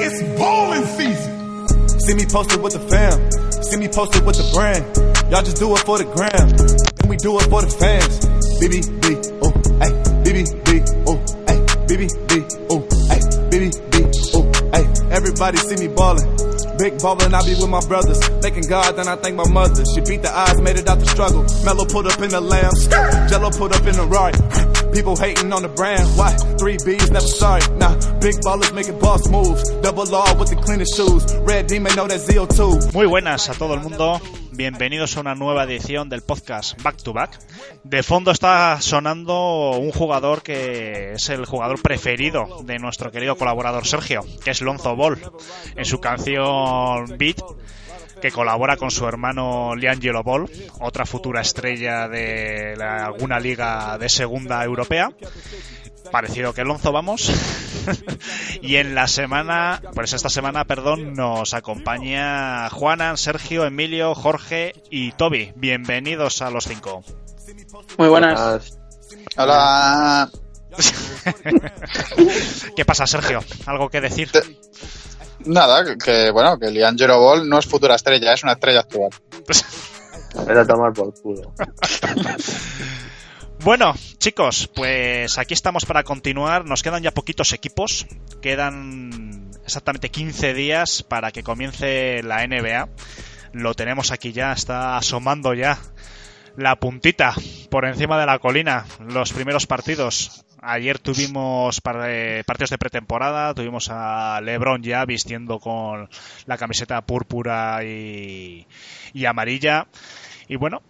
It's bowling season. See me posted with the fam. See me posted with the brand. Y'all just do it for the gram. And we do it for the fans. BBB, oh, hey, BBB, oh, hey, BBB, oh, oh, hey. Everybody see me ballin'. Big ballin', I be with my brothers. Thanking God, then I thank my mother. She beat the odds, made it out the struggle. Mellow put up in the lamb. Jello put up in the right. People hating on the brand. Why? Three B's, never sorry. Nah, big ballers making boss moves. Double R with the cleanest shoes. Red Demon know that Zeo too. Muy buenas a todo el mundo. Bienvenidos a una nueva edición del podcast Back to Back. De fondo está sonando un jugador que es el jugador preferido de nuestro querido colaborador Sergio, que es Lonzo Ball. En su canción Beat que colabora con su hermano Liangelo Ball, otra futura estrella de alguna liga de segunda europea. Parecido que Lonzo, vamos. y en la semana, pues esta semana, perdón, nos acompaña Juanan, Sergio, Emilio, Jorge y Toby. Bienvenidos a los cinco. Muy buenas. Hola. ¿Qué pasa, Sergio? ¿Algo que decir? Nada, que- que bueno, que Liangelo Ball no es futura estrella, es una estrella actual. Era tomar por culo. Bueno, chicos, pues aquí estamos para continuar. Nos quedan ya poquitos equipos. Quedan exactamente 15 días para que comience la NBA. Lo tenemos aquí ya, está asomando ya la puntita por encima de la colina. Los primeros partidos. Ayer tuvimos eh, partidos de pretemporada. Tuvimos a LeBron ya vistiendo con la camiseta púrpura y, y amarilla. Y bueno,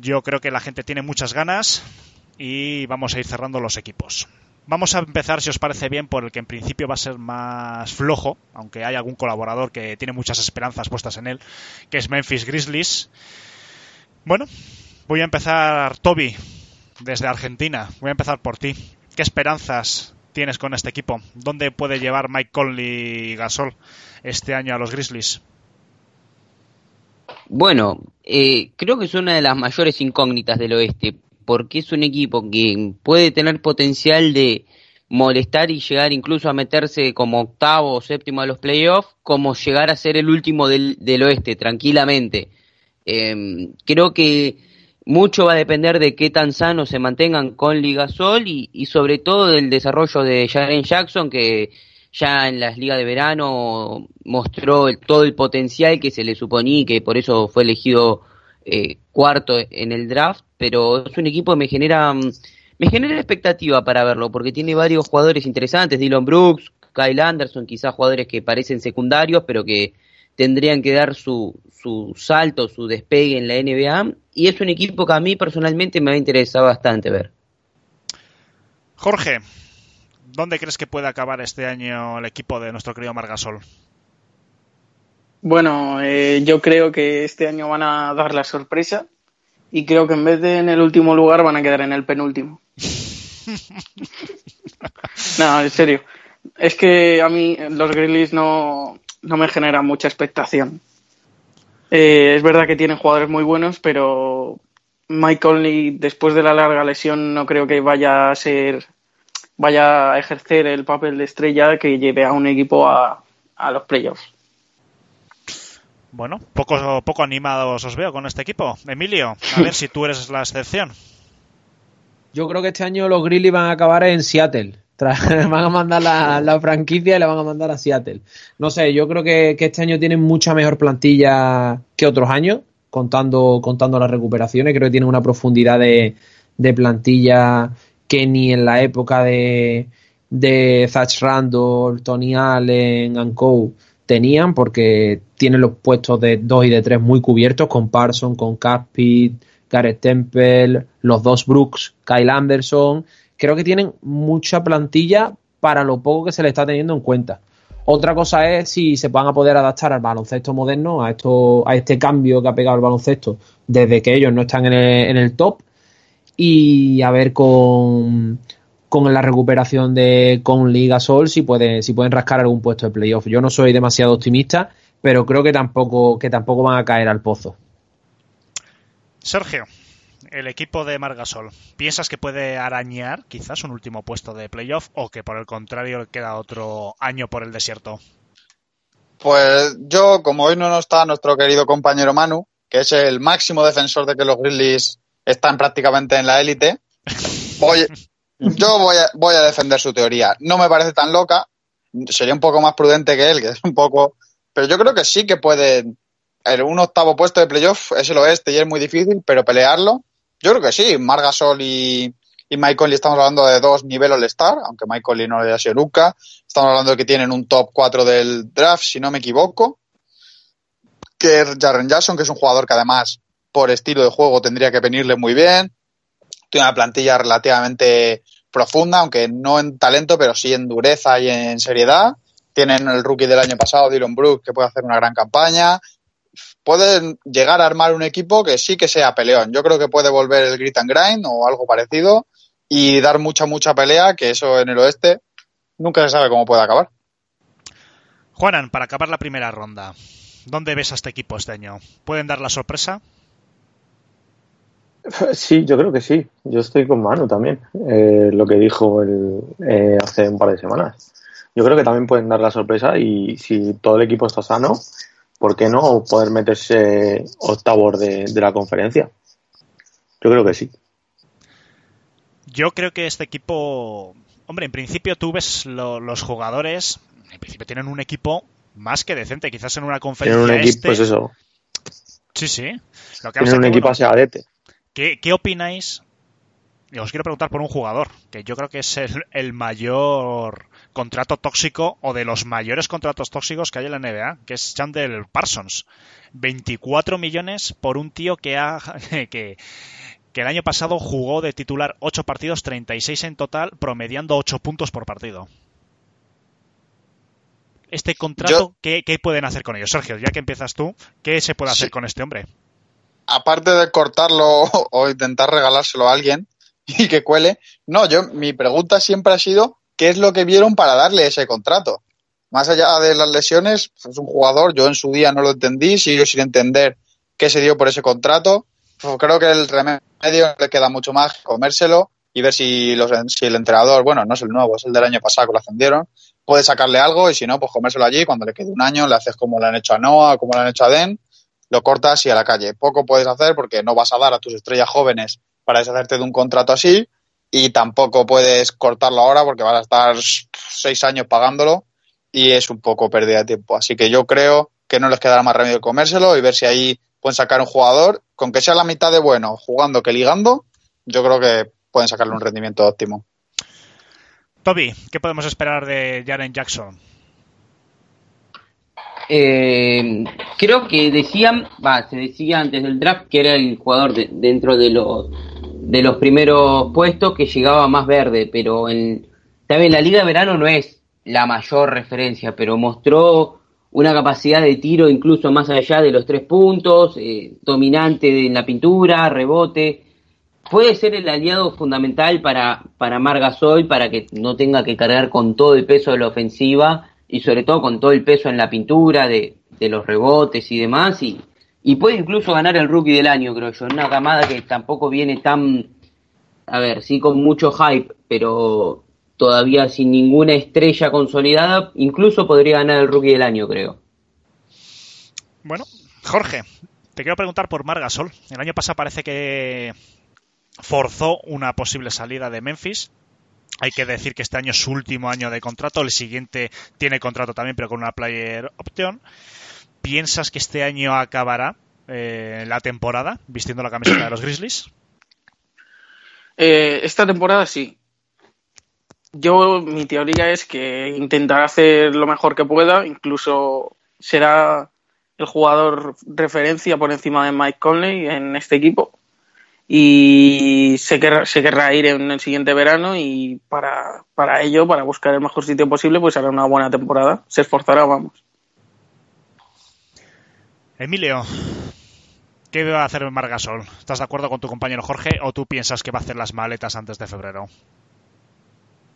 yo creo que la gente tiene muchas ganas y vamos a ir cerrando los equipos. Vamos a empezar, si os parece bien, por el que en principio va a ser más flojo, aunque hay algún colaborador que tiene muchas esperanzas puestas en él, que es Memphis Grizzlies. Bueno, voy a empezar, Toby, desde Argentina. Voy a empezar por ti. ¿Qué esperanzas tienes con este equipo? ¿Dónde puede llevar Mike Conley Gasol este año a los Grizzlies? Bueno, eh, creo que es una de las mayores incógnitas del oeste, porque es un equipo que puede tener potencial de molestar y llegar incluso a meterse como octavo o séptimo a los playoffs, como llegar a ser el último del, oeste, tranquilamente. Eh, creo que mucho va a depender de qué tan sanos se mantengan con Ligasol y, y sobre todo del desarrollo de Jaren Jackson, que ya en las ligas de verano mostró el- todo el potencial que se le suponía y que por eso fue elegido eh, cuarto en el draft, pero es un equipo que me genera mm, me genera expectativa para verlo porque tiene varios jugadores interesantes, Dylan Brooks, Kyle Anderson, quizás jugadores que parecen secundarios, pero que tendrían que dar su, su salto, su despegue en la NBA y es un equipo que a mí personalmente me va a interesar bastante ver. Jorge, ¿dónde crees que puede acabar este año el equipo de nuestro querido Margasol? Bueno, eh, yo creo que este año van a dar la sorpresa y creo que en vez de en el último lugar van a quedar en el penúltimo. no, en serio. Es que a mí los Grizzlies no, no me generan mucha expectación. Eh, es verdad que tienen jugadores muy buenos, pero Mike Conley, después de la larga lesión, no creo que vaya a ser vaya a ejercer el papel de estrella que lleve a un equipo a, a los playoffs. Bueno, poco, poco animados os veo con este equipo. Emilio, a ver si tú eres la excepción. Yo creo que este año los Grizzlies van a acabar en Seattle. Tra- van a mandar la, la franquicia y la van a mandar a Seattle. No sé, yo creo que, que este año tienen mucha mejor plantilla que otros años, contando, contando las recuperaciones. Creo que tienen una profundidad de, de plantilla que ni en la época de, de Zach Randolph, Tony Allen, Co. tenían, porque tienen los puestos de 2 y de 3 muy cubiertos, con Parson, con Capit, Gareth Temple, los dos Brooks, Kyle Anderson. Creo que tienen mucha plantilla para lo poco que se le está teniendo en cuenta. Otra cosa es si se van a poder adaptar al baloncesto moderno, a esto, a este cambio que ha pegado el baloncesto desde que ellos no están en el top. Y a ver con, con la recuperación de con Liga Sol si pueden, si pueden rascar algún puesto de playoff. Yo no soy demasiado optimista, pero creo que tampoco, que tampoco van a caer al pozo. Sergio, el equipo de Margasol, ¿piensas que puede arañar quizás un último puesto de playoff o que por el contrario le queda otro año por el desierto? Pues yo, como hoy no está nuestro querido compañero Manu, que es el máximo defensor de que los Grizzlies están prácticamente en la élite, voy, yo voy a, voy a defender su teoría. No me parece tan loca, sería un poco más prudente que él, que es un poco... Pero yo creo que sí que pueden... En un octavo puesto de playoff es el oeste y es muy difícil, pero pelearlo, yo creo que sí. Margasol y, y Conley estamos hablando de dos niveles All-Star, aunque Conley no lo haya sido nunca. Estamos hablando de que tienen un top 4 del draft, si no me equivoco. Que Jaren Jackson, que es un jugador que además, por estilo de juego, tendría que venirle muy bien. Tiene una plantilla relativamente profunda, aunque no en talento, pero sí en dureza y en seriedad. Tienen el rookie del año pasado, Dylan Brooks, que puede hacer una gran campaña. Pueden llegar a armar un equipo que sí que sea peleón. Yo creo que puede volver el grit and grind o algo parecido y dar mucha, mucha pelea, que eso en el oeste nunca se sabe cómo puede acabar. Juanan, para acabar la primera ronda, ¿dónde ves a este equipo este año? ¿Pueden dar la sorpresa? Sí, yo creo que sí. Yo estoy con Manu también. Eh, lo que dijo el, eh, hace un par de semanas. Yo creo que también pueden dar la sorpresa y si todo el equipo está sano, ¿por qué no poder meterse octavos de, de la conferencia? Yo creo que sí. Yo creo que este equipo, hombre, en principio tú ves lo- los jugadores, en principio tienen un equipo más que decente, quizás en una conferencia Tienen un equipo, este- pues eso. Sí, sí. Lo que Tienen un equipo bueno, aseadete. ¿Qué, qué opináis? Y os quiero preguntar por un jugador, que yo creo que es el, el mayor contrato tóxico o de los mayores contratos tóxicos que hay en la NBA, que es Chandler Parsons. 24 millones por un tío que ha que, que el año pasado jugó de titular 8 partidos, 36 en total, promediando 8 puntos por partido. Este contrato, Yo- ¿qué, qué pueden hacer con ellos? Sergio, ya que empiezas tú, ¿qué se puede hacer Sí. con este hombre? Aparte de cortarlo o intentar regalárselo a alguien y que cuele, no, yo mi pregunta siempre ha sido ¿qué es lo que vieron para darle ese contrato? Más allá de las lesiones, es un jugador, yo en su día no lo entendí, sigo sin entender qué se dio por ese contrato. Pues creo que el remedio le queda mucho más comérselo y ver si, los, si el entrenador, bueno, no es el nuevo, es el del año pasado que lo ascendieron, puede sacarle algo y si no, pues comérselo allí. Cuando le quede un año, le haces como le han hecho a Noah, como le han hecho a Den, lo cortas y a la calle. Poco puedes hacer porque no vas a dar a tus estrellas jóvenes para deshacerte de un contrato así y tampoco puedes cortarlo ahora porque vas a estar seis años pagándolo y es un poco pérdida de tiempo. Así que yo creo que no les quedará más remedio que comérselo y ver si ahí pueden sacar un jugador, con que sea la mitad de bueno jugando que ligando, yo creo que pueden sacarle un rendimiento óptimo. Toby, ¿qué podemos esperar de Jaren Jackson? Eh, creo que decían, va, se decía antes del draft que era el jugador de- dentro de los de los primeros puestos que llegaba más verde, pero en también la liga de verano no es la mayor referencia, pero mostró una capacidad de tiro incluso más allá de los tres puntos, eh, dominante en la pintura, rebote. Puede ser el aliado fundamental para, para Margasol para que no tenga que cargar con todo el peso de la ofensiva y sobre todo con todo el peso en la pintura de, de los rebotes y demás y, y puede incluso ganar el rookie del año creo yo, una camada que tampoco viene tan, a ver, sí con mucho hype, pero todavía sin ninguna estrella consolidada, incluso podría ganar el rookie del año creo. Bueno, Jorge, te quiero preguntar por Margasol. El año pasado parece que forzó una posible salida de Memphis. Hay que decir que este año es su último año de contrato. El siguiente tiene contrato también, pero con una player option. ¿Piensas que este año acabará eh, la temporada vistiendo la camiseta de los Grizzlies? Eh, esta temporada sí. Yo, mi teoría es que intentará hacer lo mejor que pueda, incluso será el jugador referencia por encima de Mike Conley en este equipo. Y se querrá, ir en el siguiente verano y para, para ello, para buscar el mejor sitio posible, pues hará una buena temporada. Se esforzará, vamos. Emilio, ¿qué va a hacer Margasol? ¿Estás de acuerdo con tu compañero Jorge o tú piensas que va a hacer las maletas antes de febrero?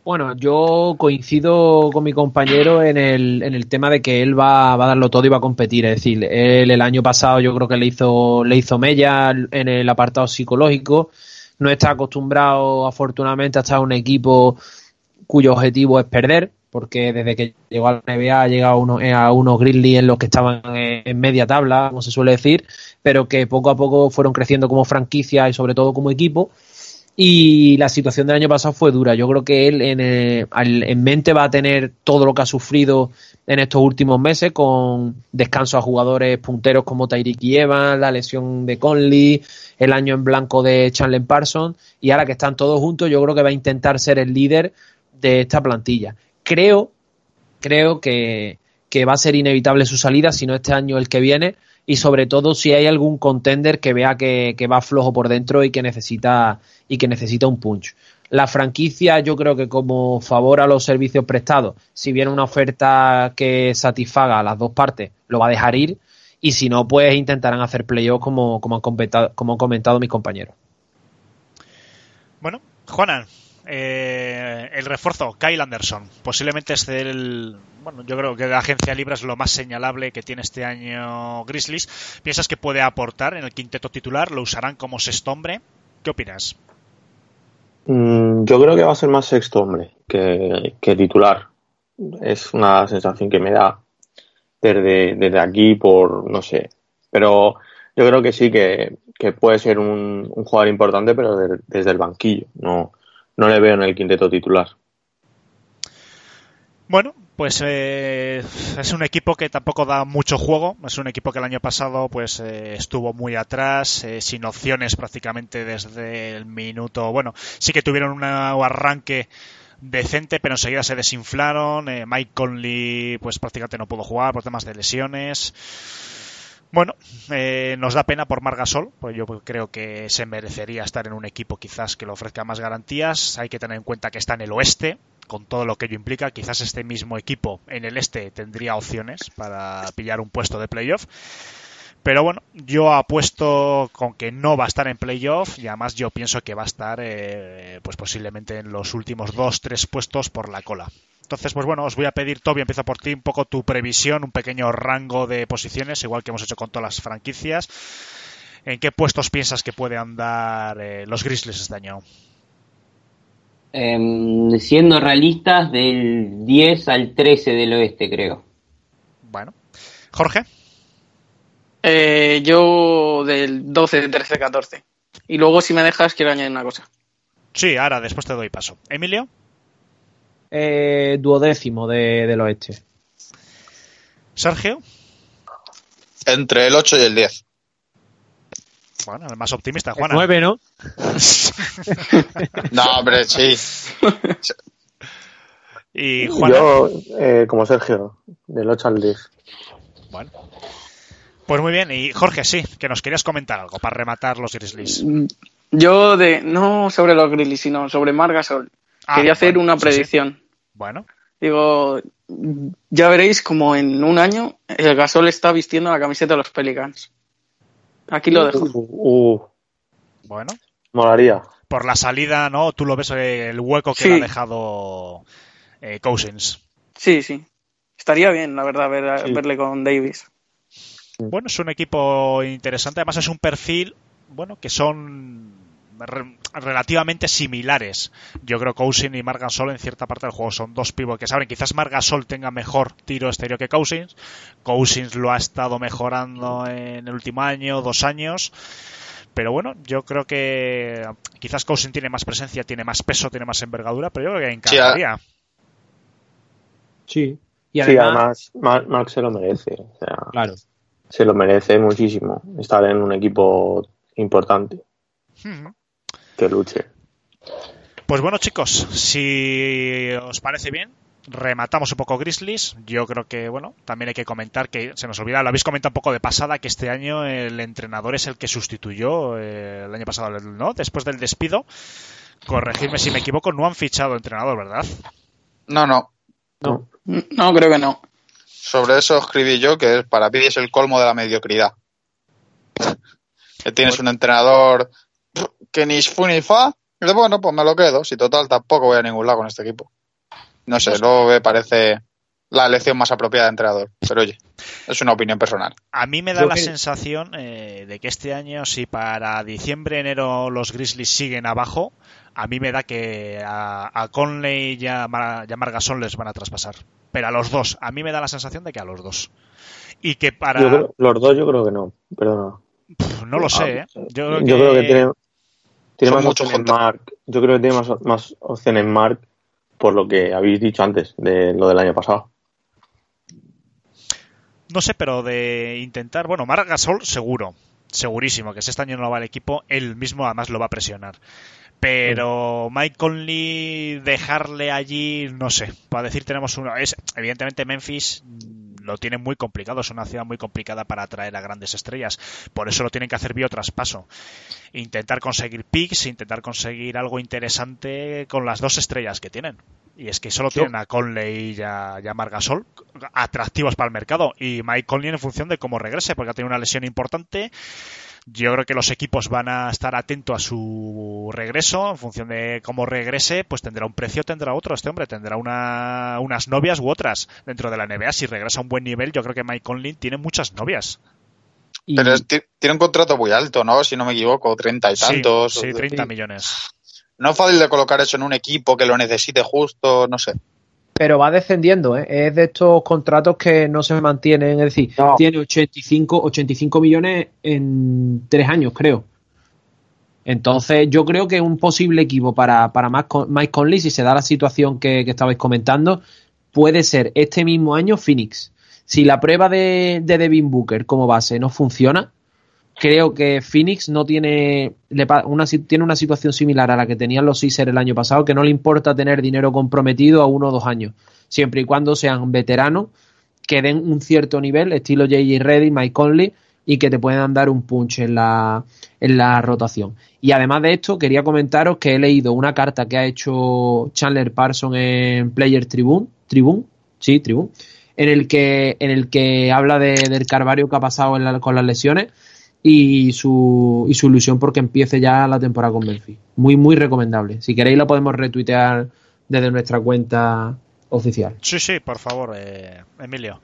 Bueno, yo coincido con mi compañero en el, en el tema de que él va, va, a darlo todo y va a competir. Es decir, él el año pasado yo creo que le hizo, le hizo mella en el apartado psicológico. No está acostumbrado, afortunadamente, a estar un equipo cuyo objetivo es perder, porque desde que llegó a la NBA ha llegado uno, eh, a unos Grizzlies en los que estaban en media tabla, como se suele decir, pero que poco a poco fueron creciendo como franquicia y sobre todo como equipo y la situación del año pasado fue dura. Yo creo que él en, eh, en, mente va a tener todo lo que ha sufrido en estos últimos meses, con descanso a jugadores punteros como Tyreek Evans, la lesión de Conley, el año en blanco de Chandler Parsons, y ahora que están todos juntos, yo creo que va a intentar ser el líder de esta plantilla. Creo, creo que, que va a ser inevitable su salida, si no este año el que viene, y sobre todo si hay algún contender que vea que, va flojo por dentro y que necesita y que necesita un punch. La franquicia, yo creo que como favor a los servicios prestados, si viene una oferta que satisfaga a las dos partes, lo va a dejar ir. Y si no, pues intentarán hacer playoffs como, como, han comentado, como han comentado mis compañeros. Bueno, Juanan, eh, el refuerzo, Kyle Anderson. Posiblemente es el. Bueno, yo creo que la agencia libre es lo más señalable que tiene este año Grizzlies. ¿Piensas que puede aportar en el quinteto titular? ¿Lo usarán como sexto hombre? ¿Qué opinas? Mm, yo creo que va a ser más sexto hombre que, titular. Es una sensación que me da desde, aquí por, no sé. Pero yo creo que sí que, puede ser un, jugador importante, pero desde el banquillo. No, no le veo en el quinteto titular. Bueno, pues eh, es un equipo que tampoco da mucho juego. Es un equipo que el año pasado pues eh, estuvo muy atrás, eh, sin opciones prácticamente desde el minuto. Bueno, sí que tuvieron un arranque decente, pero enseguida se desinflaron. Mike Conley pues prácticamente no pudo jugar por temas de lesiones. Bueno, eh, nos da pena por Margasol, pues yo creo que se merecería estar en un equipo quizás que le ofrezca más garantías. Hay que tener en cuenta que está en el oeste, con todo lo que ello implica. Quizás este mismo equipo en el este tendría opciones para pillar un puesto de playoff. Pero bueno, yo apuesto con que no va a estar en playoff y además yo pienso que va a estar eh, pues posiblemente en los últimos dos, tres puestos por la cola. Entonces, pues bueno, os voy a pedir, Toby, empiezo por ti, un poco tu previsión, un pequeño rango de posiciones, igual que hemos hecho con todas las franquicias. ¿En qué puestos piensas que puede andar eh, los Grizzlies este año? Em, siendo realistas, del 10 al 13 del oeste, creo. Bueno. Jorge. Eh, yo del 12, 13, 14. Y luego, si me dejas, quiero añadir una cosa. Sí, ahora después te doy paso. Emilio eh, duodécimo de, del oeste. Sergio. Entre el 8 y el 10. Bueno, el más optimista, Juan. 9, ¿no? no, hombre, sí. y. Yo, eh, como Sergio, del 8 al 10. Bueno. Pues muy bien, y Jorge, sí, que nos querías comentar algo para rematar los Grizzlies. Yo de, no sobre los Grizzlies, sino sobre Margasol. Ah, Quería hacer una predicción. Bueno. Digo, ya veréis como en un año el Gasol está vistiendo la camiseta de los Pelicans. Aquí lo dejo. Uh, uh. Bueno. Molaría. Por la salida, ¿no? Tú lo ves eh, el hueco que le ha dejado eh, Cousins. Sí, sí. Estaría bien, la verdad, verle con Davis. Bueno, es un equipo interesante. Además, es un perfil, bueno, que son relativamente similares. Yo creo que Cousins y Margasol en cierta parte del juego son dos pibos que saben. Quizás Margasol tenga mejor tiro exterior que Cousins. Cousins lo ha estado mejorando en el último año, dos años. Pero bueno, yo creo que quizás Cousins tiene más presencia, tiene más peso, tiene más envergadura, pero yo creo que encajaría. Sí. Y además, Mark se lo merece. claro. Se lo merece muchísimo estar en un equipo importante luche. Pues bueno, chicos, si os parece bien, rematamos un poco Grizzlies. Yo creo que, bueno, también hay que comentar que se nos olvida, lo habéis comentado un poco de pasada, que este año el entrenador es el que sustituyó eh, el año pasado, ¿no? Después del despido. Corregirme si me equivoco, no han fichado entrenador, ¿verdad? No, no. No, no creo que no. Sobre eso escribí yo que para mí es el colmo de la mediocridad. Que tienes un entrenador que ni fu ni fa Y dice, bueno, pues me lo quedo. Si total tampoco voy a ningún lado con este equipo. No sé, luego me parece la elección más apropiada de entrenador. Pero oye, es una opinión personal. A mí me da Yo la que- sensación eh, de que este año, si para diciembre, enero los Grizzlies siguen abajo, a mí me da que a, a Conley y a, Mar- y a Margasol les van a traspasar. Pero a los dos, a mí me da la sensación de que a los dos. Y que para... Yo creo- los dos yo creo que no, perdona. No lo sé, ¿eh? Yo creo que, Yo creo que tiene, tiene más opciones juntos. Mark. Yo creo que tiene más, más opciones Mark por lo que habéis dicho antes de lo del año pasado. No sé, pero de intentar... Bueno, Margasol seguro, segurísimo, que si este año no va el equipo, él mismo además lo va a presionar. Pero Mike Conley dejarle allí, no sé, para decir tenemos uno. Es, evidentemente Memphis lo tiene muy complicado, es una ciudad muy complicada para atraer a grandes estrellas. Por eso lo tienen que hacer biotraspaso. Intentar conseguir picks, intentar conseguir algo interesante con las dos estrellas que tienen. Y es que solo tienen a Conley y a, y a Margasol atractivos para el mercado. Y Mike Conley en función de cómo regrese, porque ha tenido una lesión importante. Yo creo que los equipos van a estar atentos a su regreso. En función de cómo regrese, pues tendrá un precio, tendrá otro. Este hombre tendrá una, unas novias u otras dentro de la NBA. Si regresa a un buen nivel, yo creo que Mike Conley tiene muchas novias. Y- Pero es- tiene un contrato muy alto, ¿no? Si no me equivoco, treinta y Sí, tantos. Sí, 30 Sí. millones. No es fácil de colocar eso en un equipo que lo necesite justo, no sé. Pero va descendiendo, ¿eh? es de estos contratos que no se mantienen, es decir, No. tiene 85, 85 millones en tres años, creo. Entonces, yo creo que un posible equipo para, para Mike Conley, si se da la situación que, que estabais comentando, puede ser este mismo año Phoenix. Si la prueba de, de Devin Booker como base no funciona, creo que Phoenix no tiene le una, tiene una situación similar a la que tenían los Sixers el año pasado, que no le importa tener dinero comprometido a uno o dos años, siempre y cuando sean veteranos, que den un cierto nivel, estilo J.J. Reddy, Mike Conley, y que te puedan dar un punch en la, en la rotación. Y además de esto, quería comentaros que he leído una carta que ha hecho Chandler Parson en Player Tribune, Tribune, sí, Tribune, en el que, en el que habla de- del carvario que ha pasado en la- con las lesiones y su, y su ilusión porque empiece ya la temporada con Memphis. Muy, muy recomendable. Si queréis lo podemos retuitear desde nuestra cuenta oficial. Sí, sí, por favor, eh, Emilio.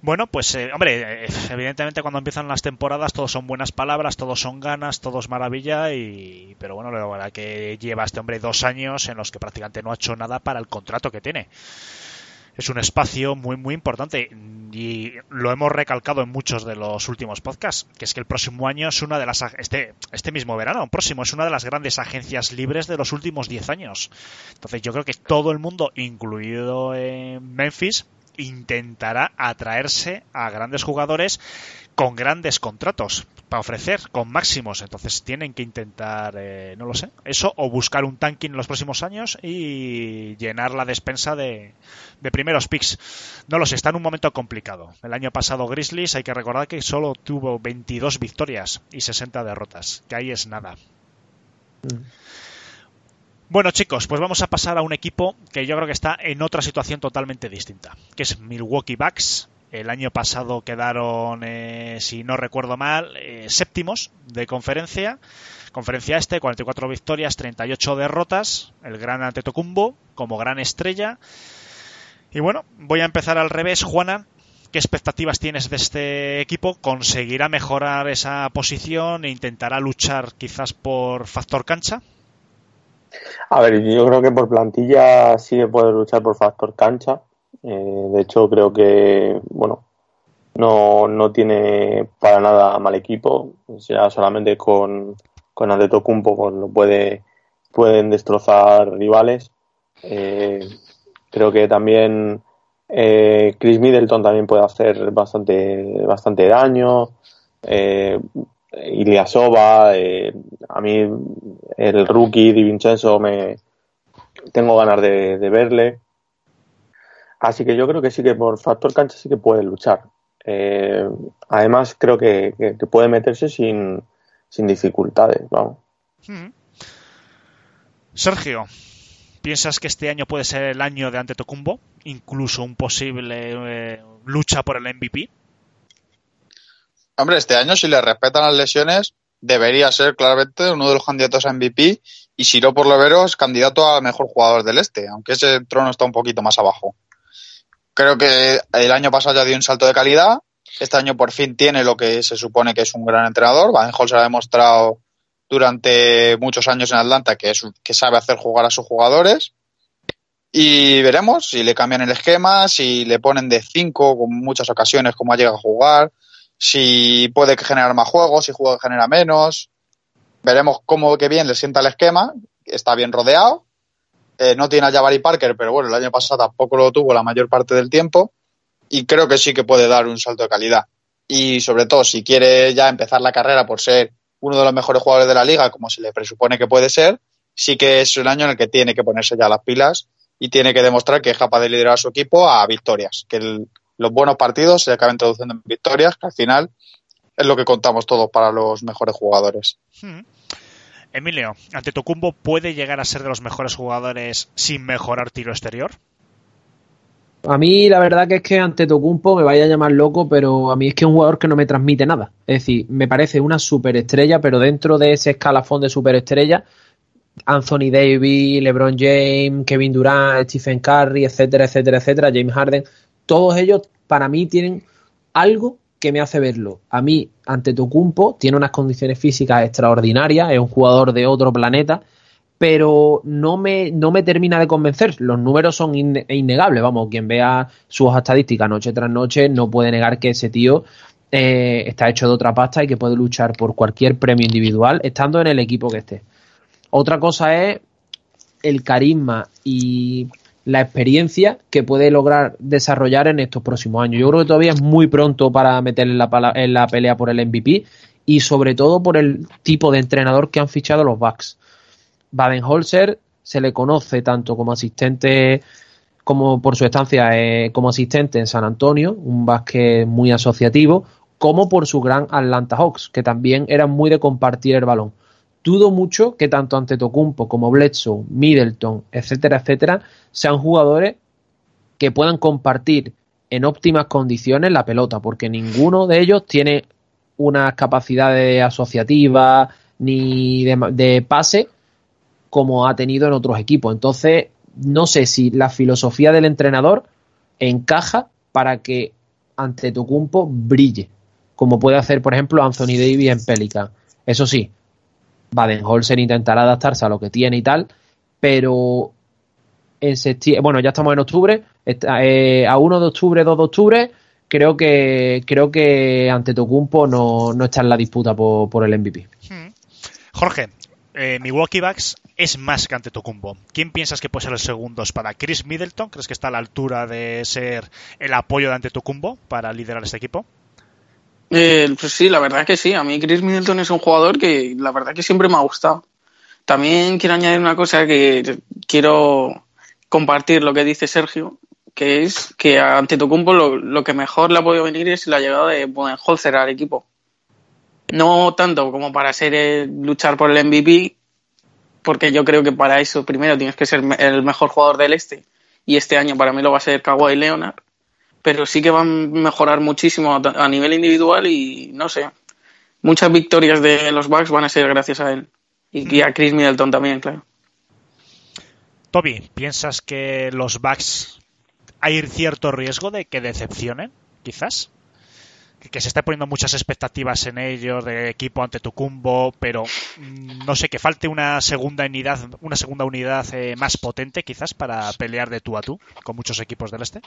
Bueno, pues eh, hombre, eh, evidentemente cuando empiezan las temporadas todos son buenas palabras, todos son ganas, todo es maravilla, y pero bueno, la verdad que lleva este hombre dos años en los que prácticamente no ha hecho nada para el contrato que tiene. Es un espacio muy muy importante y lo hemos recalcado en muchos de los últimos podcasts, que es que el próximo año es una de las este este mismo verano, próximo es una de las grandes agencias libres de los últimos 10 años. Entonces yo creo que todo el mundo, incluido en Memphis, intentará atraerse a grandes jugadores con grandes contratos para ofrecer, con máximos. Entonces tienen que intentar, eh, no lo sé, eso o buscar un tanking en los próximos años y llenar la despensa de, primeros picks. No lo sé, está en un momento complicado. El año pasado Grizzlies, hay que recordar que solo tuvo 22 victorias y 60 derrotas, que ahí es nada. Bueno, chicos, pues vamos a pasar a un equipo que yo creo que está en otra situación totalmente distinta, que es Milwaukee Bucks. El año pasado quedaron, eh, si no recuerdo mal, eh, séptimos de conferencia. Conferencia este, 44 victorias, 38 derrotas. El gran Antetokounmpo como gran estrella. Y bueno, voy a empezar al revés. Juana, ¿qué expectativas tienes de este equipo? ¿Conseguirá mejorar esa posición e intentará luchar quizás por factor cancha? A ver, yo creo que por plantilla sí que puede luchar por factor cancha. Eh, de hecho, creo que, bueno, no, no tiene para nada mal equipo. Sea, solamente con, con Antetokounmpo pues, lo puede, pueden destrozar rivales. Eh, creo que también eh, Chris Middleton también puede hacer bastante, bastante daño. Eh, Iliasova, eh, a mí el rookie Di Vincenzo me tengo ganas de, verle. Así que yo creo que sí que por factor cancha sí que puede luchar. Eh, además creo que, que, que, puede meterse sin, sin dificultades, vamos. Hmm. Sergio, ¿piensas que este año puede ser el año de Antetokounmpo? Incluso un posible eh, lucha por el MVP. Hombre, este año, si le respetan las lesiones, debería ser claramente uno de los candidatos a MVP y si no por lo veros, candidato a mejor jugador del este, aunque ese trono está un poquito más abajo. Creo que el año pasado ya dio un salto de calidad, este año por fin tiene lo que se supone que es un gran entrenador. se ha demostrado durante muchos años en Atlanta que, es, que sabe hacer jugar a sus jugadores. Y veremos si le cambian el esquema, si le ponen de 5 con muchas ocasiones como ha llegado a jugar, si puede generar más juegos, si juega genera menos. Veremos cómo que bien le sienta el esquema. Está bien rodeado. Eh, no tiene a Jabari Parker, pero bueno, el año pasado tampoco lo tuvo la mayor parte del tiempo. Y creo que sí que puede dar un salto de calidad. Y sobre todo, si quiere ya empezar la carrera por ser uno de los mejores jugadores de la liga, como se le presupone que puede ser, sí que es un año en el que tiene que ponerse ya las pilas y tiene que demostrar que es capaz de liderar a su equipo a victorias, que los buenos partidos se acaben traduciendo en victorias, que al final es lo que contamos todos para los mejores jugadores. Hmm. Emilio, ¿ante Tocumbo puede llegar a ser de los mejores jugadores sin mejorar tiro exterior? A mí la verdad que es que ante Tocumpo me vaya a llamar loco, pero a mí es que es un jugador que no me transmite nada. Es decir, me parece una superestrella, pero dentro de ese escalafón de superestrella, Anthony Davis, LeBron James, Kevin Durant, Stephen Curry, etcétera, etcétera, etcétera, James Harden, todos ellos para mí tienen algo que me hace verlo. A mí, ante Tocumpo, tiene unas condiciones físicas extraordinarias, es un jugador de otro planeta, pero no me, no me termina de convencer. Los números son innegables, vamos, quien vea sus estadísticas noche tras noche no puede negar que ese tío eh, está hecho de otra pasta y que puede luchar por cualquier premio individual estando en el equipo que esté. Otra cosa es el carisma y la experiencia que puede lograr desarrollar en estos próximos años. Yo creo que todavía es muy pronto para meterle la, en la pelea por el MVP y sobre todo por el tipo de entrenador que han fichado los Bucks. Baden-Holzer se le conoce tanto como asistente como por su estancia eh, como asistente en San Antonio, un básquet muy asociativo, como por su gran Atlanta Hawks, que también eran muy de compartir el balón. Dudo mucho que tanto ante Tocumpo como Bledsoe, Middleton, etcétera, etcétera, sean jugadores que puedan compartir en óptimas condiciones la pelota, porque ninguno de ellos tiene unas capacidades asociativas ni de, pase como ha tenido en otros equipos. Entonces, no sé si la filosofía del entrenador encaja para que ante Tocumpo brille, como puede hacer, por ejemplo, Anthony Davis en Pelican. Eso sí, Baden-Holzer intentará adaptarse a lo que tiene y tal, pero en bueno, ya estamos en octubre, eh, a 1 de octubre, 2 de octubre, creo que creo que ante Tocumpo no, no está en la disputa por, por el MVP. Hmm. Jorge, eh, Milwaukee Bucks es más que ante Tocumbo. ¿Quién piensas que puede ser el segundo? para Chris Middleton? ¿Crees que está a la altura de ser el apoyo de ante Tocumbo para liderar este equipo? Eh, pues sí, la verdad que sí. A mí Chris Middleton es un jugador que la verdad que siempre me ha gustado. También quiero añadir una cosa que quiero compartir lo que dice Sergio, que es que ante Tocumbo lo, lo que mejor le ha podido venir es la llegada de Budenholzer al equipo no tanto como para ser luchar por el MVP, porque yo creo que para eso primero tienes que ser el mejor jugador del este, y este año para mí lo va a ser Kawhi Leonard, pero sí que van a mejorar muchísimo a nivel individual y no sé, muchas victorias de los Bucks van a ser gracias a él y, a Chris Middleton también, claro. Toby, ¿piensas que los Bucks hay cierto riesgo de que decepcionen, quizás? que se está poniendo muchas expectativas en ellos de equipo ante Tucumbo, pero mm, no sé, que falte una segunda unidad, una segunda unidad eh, más potente quizás para pelear de tú a tú con muchos equipos del este.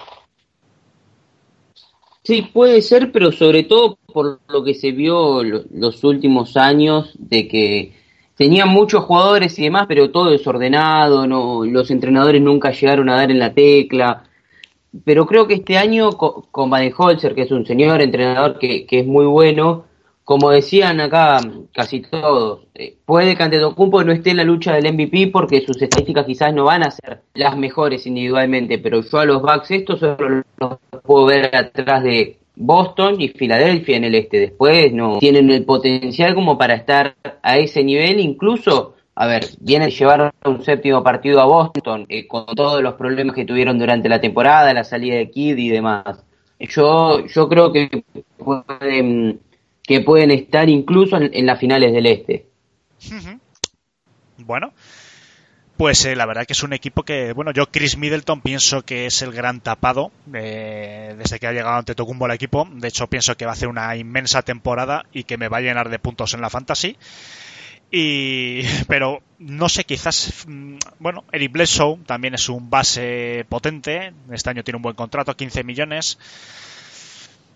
Sí, puede ser, pero sobre todo por lo que se vio los últimos años de que tenían muchos jugadores y demás, pero todo desordenado, no, los entrenadores nunca llegaron a dar en la tecla. Pero creo que este año con, con Baden-Holzer, que es un señor entrenador que, que, es muy bueno, como decían acá casi todos, eh, puede que ante Tocumpo no esté en la lucha del MVP porque sus estadísticas quizás no van a ser las mejores individualmente, pero yo a los Bucks estos solo los puedo ver atrás de Boston y Filadelfia en el este. Después no tienen el potencial como para estar a ese nivel, incluso a ver, viene a llevar un séptimo partido a Boston eh, con todos los problemas que tuvieron durante la temporada, la salida de Kid y demás. Yo, yo creo que pueden, que pueden estar incluso en, las finales del Este. Bueno, Pues eh, la verdad que es un equipo que, bueno, yo Chris Middleton pienso que es el gran tapado eh, desde que ha llegado ante Tocumbo al equipo. De hecho, pienso que va a hacer una inmensa temporada y que me va a llenar de puntos en la fantasy. Y, pero no sé, quizás, mm, bueno, Eric Bledsoe también es un base potente. Este año tiene un buen contrato, 15 millones.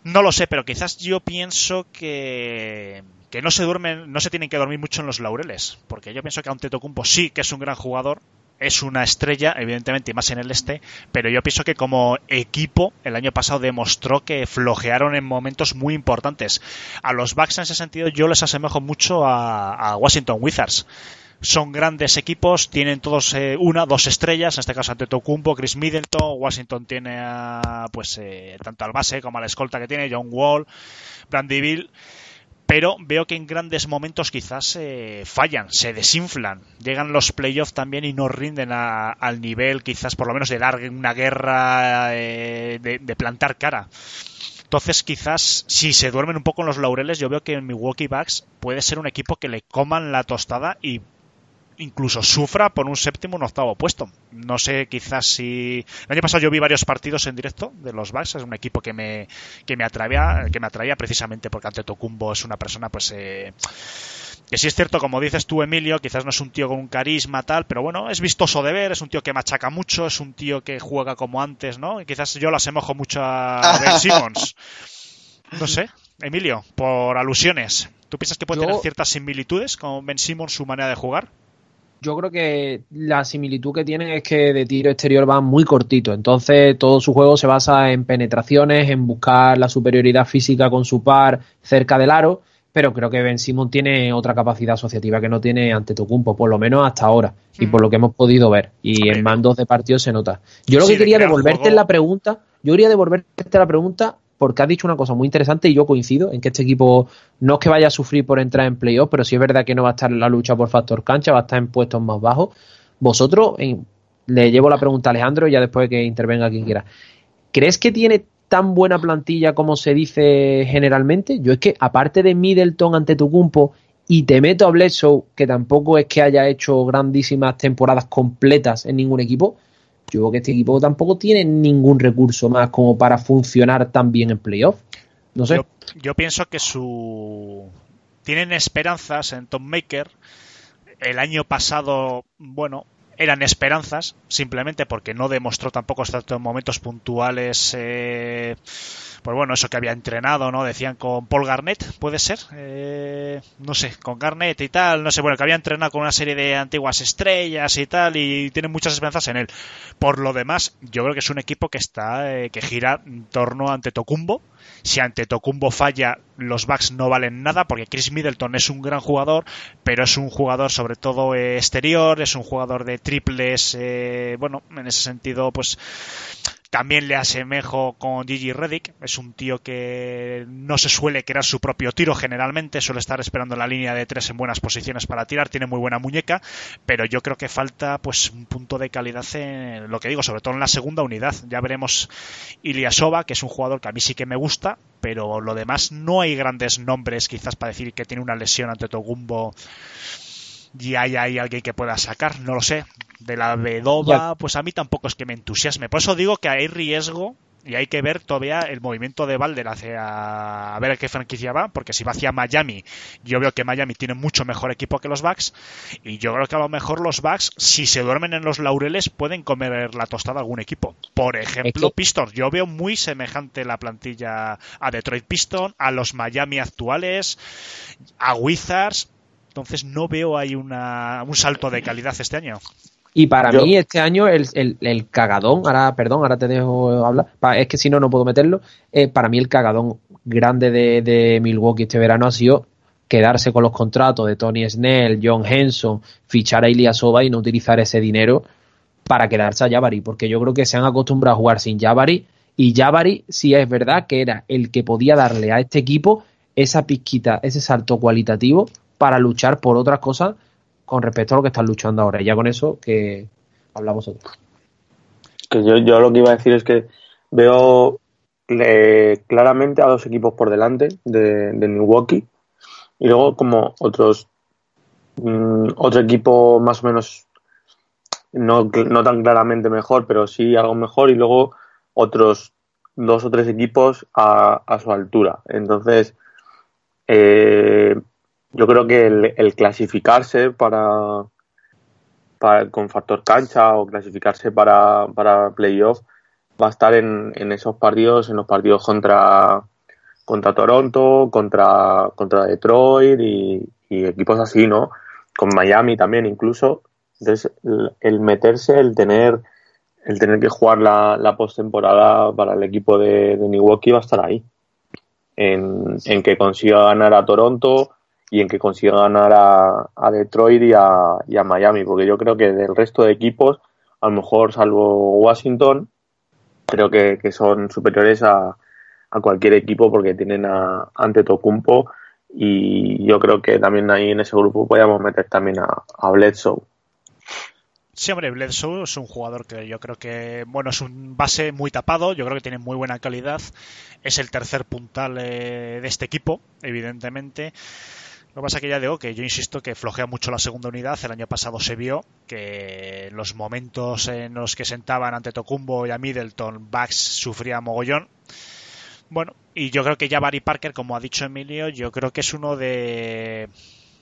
No lo sé, pero quizás yo pienso que, que no se duermen, no se tienen que dormir mucho en los laureles, porque yo pienso que Antetokounmpo sí que es un gran jugador, es una estrella, evidentemente, y más en el este, pero yo pienso que como equipo el año pasado demostró que flojearon en momentos muy importantes. A los Bucks en ese sentido yo les asemejo mucho a, a Washington Wizards son grandes equipos, tienen todos eh, una, dos estrellas, en este caso ante Tocumbo, Chris Middleton, Washington tiene a, pues eh, tanto al base como a la escolta que tiene, John Wall, Brandy Bill, pero veo que en grandes momentos quizás eh, fallan, se desinflan, llegan los playoffs también y no rinden a- al nivel quizás por lo menos de dar una guerra, eh, de, de plantar cara. Entonces, quizás si se duermen un poco en los laureles, yo veo que en Milwaukee Bucks puede ser un equipo que le coman la tostada y incluso sufra por un séptimo o un octavo puesto. No sé, quizás si. El año pasado yo vi varios partidos en directo de los Bucks, es un equipo que me, que me atraía, que me atraía precisamente porque ante Tocumbo es una persona, pues. Eh, que sí es cierto, como dices tú, Emilio, quizás no es un tío con un carisma tal, pero bueno, es vistoso de ver, es un tío que machaca mucho, es un tío que juega como antes, ¿no? Y quizás yo lo asemejo mucho a Ben Simmons. No sé, Emilio, por alusiones. ¿Tú piensas que puede Yo- tener ciertas similitudes con Ben Simmons su manera de jugar? Yo creo que la similitud que tienen es que de tiro exterior va muy cortito. Entonces, todo su juego se basa en penetraciones, en buscar la superioridad física con su par cerca del aro. Pero creo que Ben Simon tiene otra capacidad asociativa que no tiene ante Tocumpo, por lo menos hasta ahora, y Mm. por lo que hemos podido ver. Y en mandos de partido se nota. Yo lo Sí, que quería devolverte juego. la pregunta, yo quería devolverte la pregunta porque has dicho una cosa muy interesante y yo coincido en que este equipo no es que vaya a sufrir por entrar en playoff, pero sí es verdad que no va a estar en la lucha por factor cancha, va a estar en puestos más bajos. Vosotros, le llevo la pregunta a Alejandro y ya después que intervenga quien quiera. ¿Crees que tiene tan buena plantilla como se dice generalmente? Yo es que, aparte de Middleton ante Tucumpo y te meto a Bledsoe, que tampoco es que haya hecho grandísimas temporadas completas en ningún equipo, yo creo que este equipo tampoco tiene ningún recurso más como para funcionar tan bien en playoff. No sé. Yo, pienso que su. Tienen esperanzas en Tom Maker. El año pasado, bueno, eran esperanzas, simplemente porque no demostró tampoco hasta en momentos puntuales. eh, pues bueno, eso que había entrenado, ¿no? Decían con Paul Garnett, puede ser. Eh, no sé, con Garnett y tal. No sé, bueno, que había entrenado con una serie de antiguas estrellas y tal. Y tienen muchas esperanzas en él. Por lo demás, yo creo que es un equipo que está, eh, que gira en torno ante Tocumbo. Si ante Tocumbo falla, los Bucks no valen nada porque Chris Middleton es un gran jugador, pero es un jugador sobre todo eh, exterior, es un jugador de triples, eh, bueno, en ese sentido, pues también le asemejo con Gigi Reddick, es un tío que no se suele crear su propio tiro generalmente, suele estar esperando la línea de tres en buenas posiciones para tirar, tiene muy buena muñeca, pero yo creo que falta pues un punto de calidad en lo que digo, sobre todo en la segunda unidad. Ya veremos Iliasova, que es un jugador que a mí sí que me gusta, pero lo demás no hay grandes nombres quizás para decir que tiene una lesión ante Togumbo y hay, hay alguien que pueda sacar, no lo sé. De la Vedova, pues a mí tampoco es que me entusiasme. Por eso digo que hay riesgo y hay que ver todavía el movimiento de Balder hacia a ver a qué franquicia va, porque si va hacia Miami, yo veo que Miami tiene mucho mejor equipo que los Bucks y yo creo que a lo mejor los Bucks, si se duermen en los laureles, pueden comer la tostada a algún equipo. Por ejemplo, Es que- Pistons. Yo veo muy semejante la plantilla a Detroit Pistons, a los Miami actuales, a Wizards. Entonces no veo ahí una, un salto de calidad este año. Y para Yo- mí este año el, el- el cagadón, ahora, perdón, ahora te dejo hablar, pa- es que si no, no puedo meterlo, eh, para mí el cagadón grande de, de Milwaukee este verano ha sido quedarse con los contratos de Tony Snell, John Henson, fichar a Ilyasova y no utilizar ese dinero para quedarse a Jabari, porque yo creo que se han acostumbrado a jugar sin Jabari y Jabari sí es verdad que era el que podía darle a este equipo esa pizquita, ese salto cualitativo para luchar por otras cosas con respecto a lo que están luchando ahora. Y ya con eso que hablamos otros. Que yo, yo lo que iba a decir es que veo claramente a dos equipos por delante de, de Milwaukee y luego como otros mm, otro equipo más o menos no, no tan claramente mejor, pero sí algo mejor y luego otros dos o tres equipos a, a su altura. Entonces, eh, yo creo que el, el clasificarse para, con factor cancha o clasificarse para, para playoff va a estar en, en esos partidos, en los partidos contra, contra Toronto, contra, contra Detroit y, y equipos así, ¿no? Con Miami también incluso. Entonces, el, el meterse, el tener, el tener que jugar la, la postemporada para el equipo de, de, Milwaukee va a estar ahí. En, en, que consiga ganar a Toronto y en que consiga ganar a, a Detroit y a, y a, Miami, porque yo creo que del resto de equipos, a lo mejor salvo Washington, creo que, que son superiores a, a, cualquier equipo porque tienen a Antetokounmpo y yo creo que también ahí en ese grupo podríamos meter también a, a Bledsoe. Sí, hombre, Bledsoe es un jugador que yo creo que, bueno, es un base muy tapado, yo creo que tiene muy buena calidad, es el tercer puntal eh, de este equipo, evidentemente. Lo que pasa es que ya digo que yo insisto que flojea mucho la segunda unidad. El año pasado se vio que los momentos en los que sentaban ante Tocumbo y a Middleton, Bax sufría mogollón. Bueno, y yo creo que ya Barry Parker, como ha dicho Emilio, yo creo que es uno de.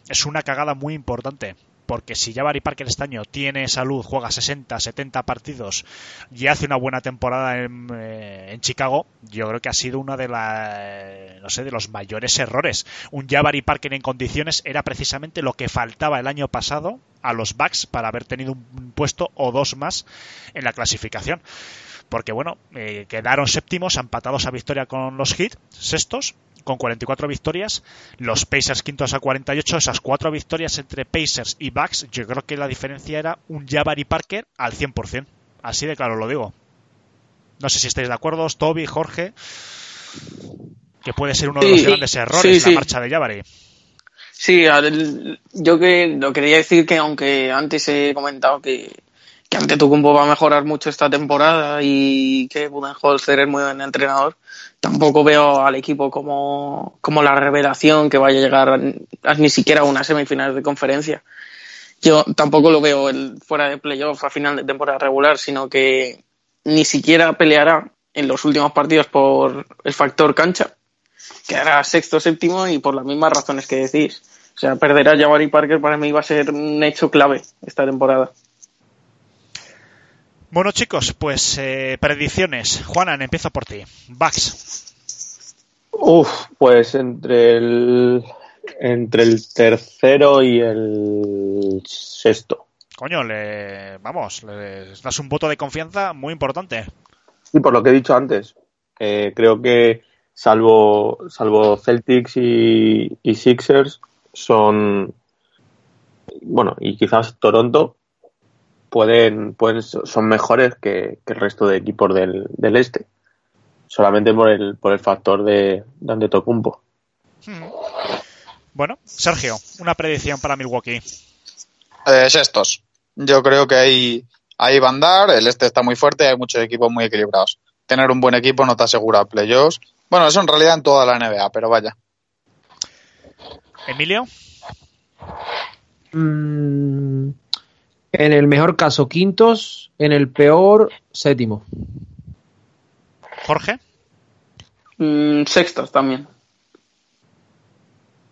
Es una cagada muy importante porque si ya Barry Parker este año tiene salud, juega 60, 70 partidos y hace una buena temporada en, eh, Chicago, yo creo que ha sido uno de la, no sé, de los mayores errores. Un Jabari Parker en condiciones era precisamente lo que faltaba el año pasado a los Bucks para haber tenido un puesto o dos más en la clasificación porque bueno, eh, quedaron séptimos, empatados a victoria con los Heat, sextos, con 44 victorias, los Pacers quintos a 48, esas cuatro victorias entre Pacers y Bucks, yo creo que la diferencia era un Jabari Parker al 100%, así de claro lo digo. No sé si estáis de acuerdo, Toby, Jorge, que puede ser uno de los Sí, grandes errores sí, la marcha de Jabari. Sí, yo que lo quería decir que aunque antes he comentado que, que ante Tucumbo va a mejorar mucho esta temporada y que Budenholzer es muy buen entrenador, tampoco veo al equipo como, como la revelación que vaya a llegar a, ni siquiera a una semifinal de conferencia. Yo tampoco lo veo fuera de playoff a final de temporada regular, sino que ni siquiera peleará en los últimos partidos por el factor cancha quedará sexto séptimo y por las mismas razones que decís. O sea, perder a Jabari Parker para mí va a ser un hecho clave esta temporada. Bueno chicos, pues eh, predicciones. Juanan, empiezo por ti. Bucks. Uf, pues entre el entre el tercero y el sexto. Coño, le, vamos, le das un voto de confianza muy importante. Y por lo que he dicho antes, eh, creo que salvo salvo Celtics y, y Sixers son bueno y quizás Toronto pueden, pueden son mejores que, que el resto de equipos del, del este solamente por el por el factor de, de Antetokounmpo. Hmm. Bueno, Sergio, una predicción para Milwaukee. Eh, sextos. Yo creo que ahí, ahí va a andar. El este está muy fuerte y hay muchos equipos muy equilibrados. Tener un buen equipo no te asegura playoffs. Bueno, eso en realidad en toda la NBA, pero vaya. Emilio, Mm, en el mejor caso, quintos. En el peor, séptimo. Jorge, Mm, sextos también.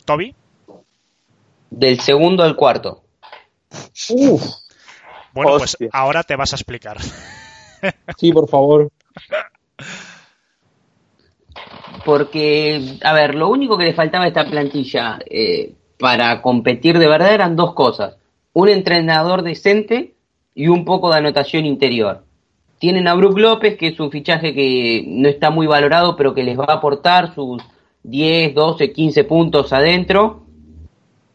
Toby. Del segundo al cuarto. Uf, Bueno, Hostia. pues ahora te vas a explicar. sí, por favor. Porque, a ver, lo único que le faltaba a esta plantilla eh, para competir de verdad eran dos cosas. Un entrenador decente y un poco de anotación interior. Tienen a Brook López, que es un fichaje que no está muy valorado, pero que les va a aportar sus 10, 12, 15 puntos adentro.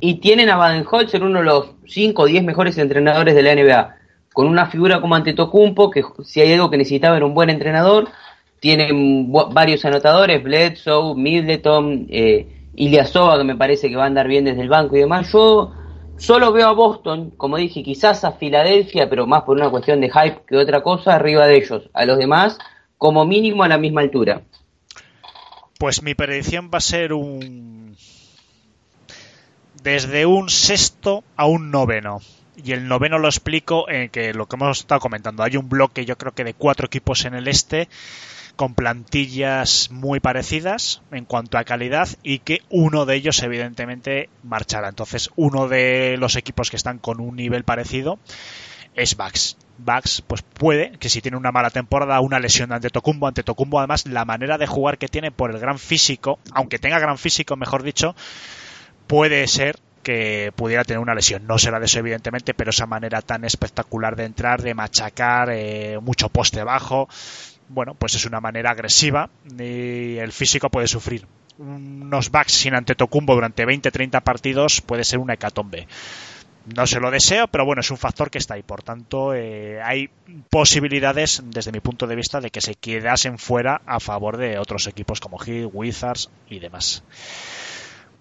Y tienen a Baden-Holzer, uno de los 5 o 10 mejores entrenadores de la NBA. Con una figura como Antetokounmpo, que si hay algo que necesitaba era un buen entrenador. Tienen varios anotadores, Bledsoe, Middleton, eh, Ilyasova, que me parece que va a andar bien desde el banco y demás. Yo solo veo a Boston, como dije, quizás a Filadelfia, pero más por una cuestión de hype que otra cosa, arriba de ellos. A los demás, como mínimo a la misma altura. Pues mi predicción va a ser un. Desde un sexto a un noveno. y el noveno lo explico en que lo que hemos estado comentando. Hay un bloque, yo creo que de cuatro equipos en el este con plantillas muy parecidas en cuanto a calidad y que uno de ellos evidentemente marchará. Entonces, uno de los equipos que están con un nivel parecido es Bax. Bax, pues puede que si tiene una mala temporada, una lesión ante Tocumbo, ante Tocumbo además la manera de jugar que tiene por el gran físico, aunque tenga gran físico, mejor dicho, puede ser que pudiera tener una lesión. No será de eso, evidentemente, pero esa manera tan espectacular de entrar, de machacar, eh, mucho poste bajo, bueno, pues es una manera agresiva y el físico puede sufrir. Unos backs sin Antetokounmpo durante 20-30 partidos puede ser una hecatombe. No se lo deseo, pero bueno, es un factor que está ahí. Por tanto, eh, hay posibilidades, desde mi punto de vista, de que se quedasen fuera a favor de otros equipos como Heat, Wizards y demás.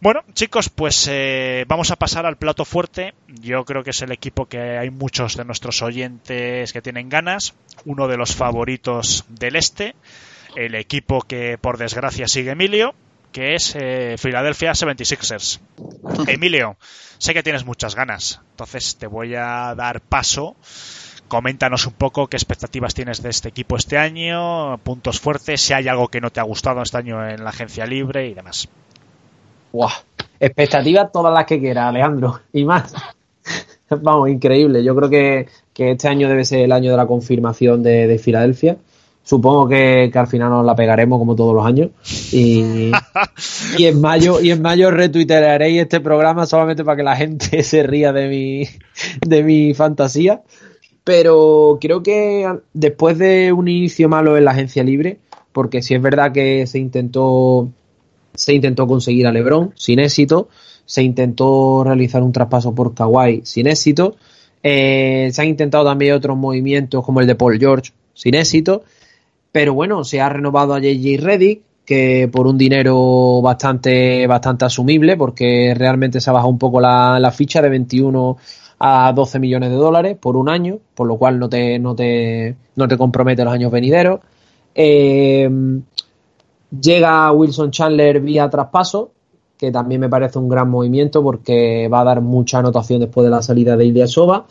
Bueno, chicos, pues eh, vamos a pasar al plato fuerte. Yo creo que es el equipo que hay muchos de nuestros oyentes que tienen ganas. Uno de los favoritos del este. El equipo que por desgracia sigue Emilio, que es eh, Philadelphia 76ers. Emilio, sé que tienes muchas ganas, entonces te voy a dar paso. Coméntanos un poco qué expectativas tienes de este equipo este año, puntos fuertes, si hay algo que no te ha gustado este año en la agencia libre y demás. Wow. Expectativas todas las que quiera, Alejandro, y más. Vamos, increíble. Yo creo que, este año debe ser el año de la confirmación de, Filadelfia. Supongo que, al final nos la pegaremos como todos los años. Y, y en mayo, y en mayo retuitearéis este programa solamente para que la gente se ría de mi, de mi fantasía. Pero creo que después de un inicio malo en la agencia libre, porque si es verdad que se intentó se intentó conseguir a LeBron sin éxito, se intentó realizar un traspaso por Kawhi sin éxito, eh, se han intentado también otros movimientos como el de Paul George sin éxito, pero bueno, se ha renovado a JJ Reddick que por un dinero bastante bastante asumible porque realmente se ha bajado un poco la, ficha de 21 a 12 millones de dólares por un año, por lo cual no te, no te, no te compromete los años venideros. Eh, Llega Wilson Chandler vía traspaso, que también me parece un gran movimiento porque va a dar mucha anotación después de la salida de Ilya Soba.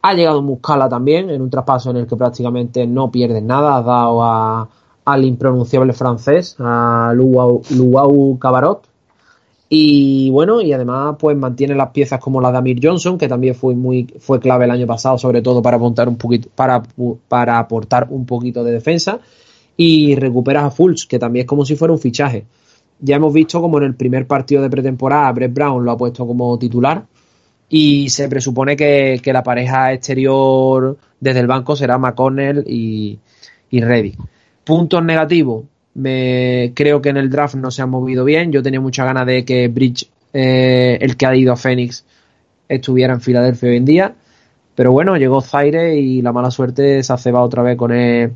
Ha llegado Muscala también en un traspaso en el que prácticamente no pierdes nada. Ha dado al impronunciable francés, a Luau, Luau Cabarot. Y bueno, y además pues mantiene las piezas como la de Amir Johnson, que también fue muy fue clave el año pasado, sobre todo para apuntar un poquito, para, para aportar un poquito de defensa y recuperas a Fultz, que también es como si fuera un fichaje. Ya hemos visto como en el primer partido de pretemporada Brett Brown lo ha puesto como titular y se presupone que, la pareja exterior desde el banco será McConnell y, y Reddy. Puntos negativos. Me, creo que en el draft no se han movido bien. Yo tenía mucha ganas de que Bridge, eh, el que ha ido a Phoenix, estuviera en Filadelfia hoy en día. Pero bueno, llegó Zaire y la mala suerte se ha cebado otra vez con el,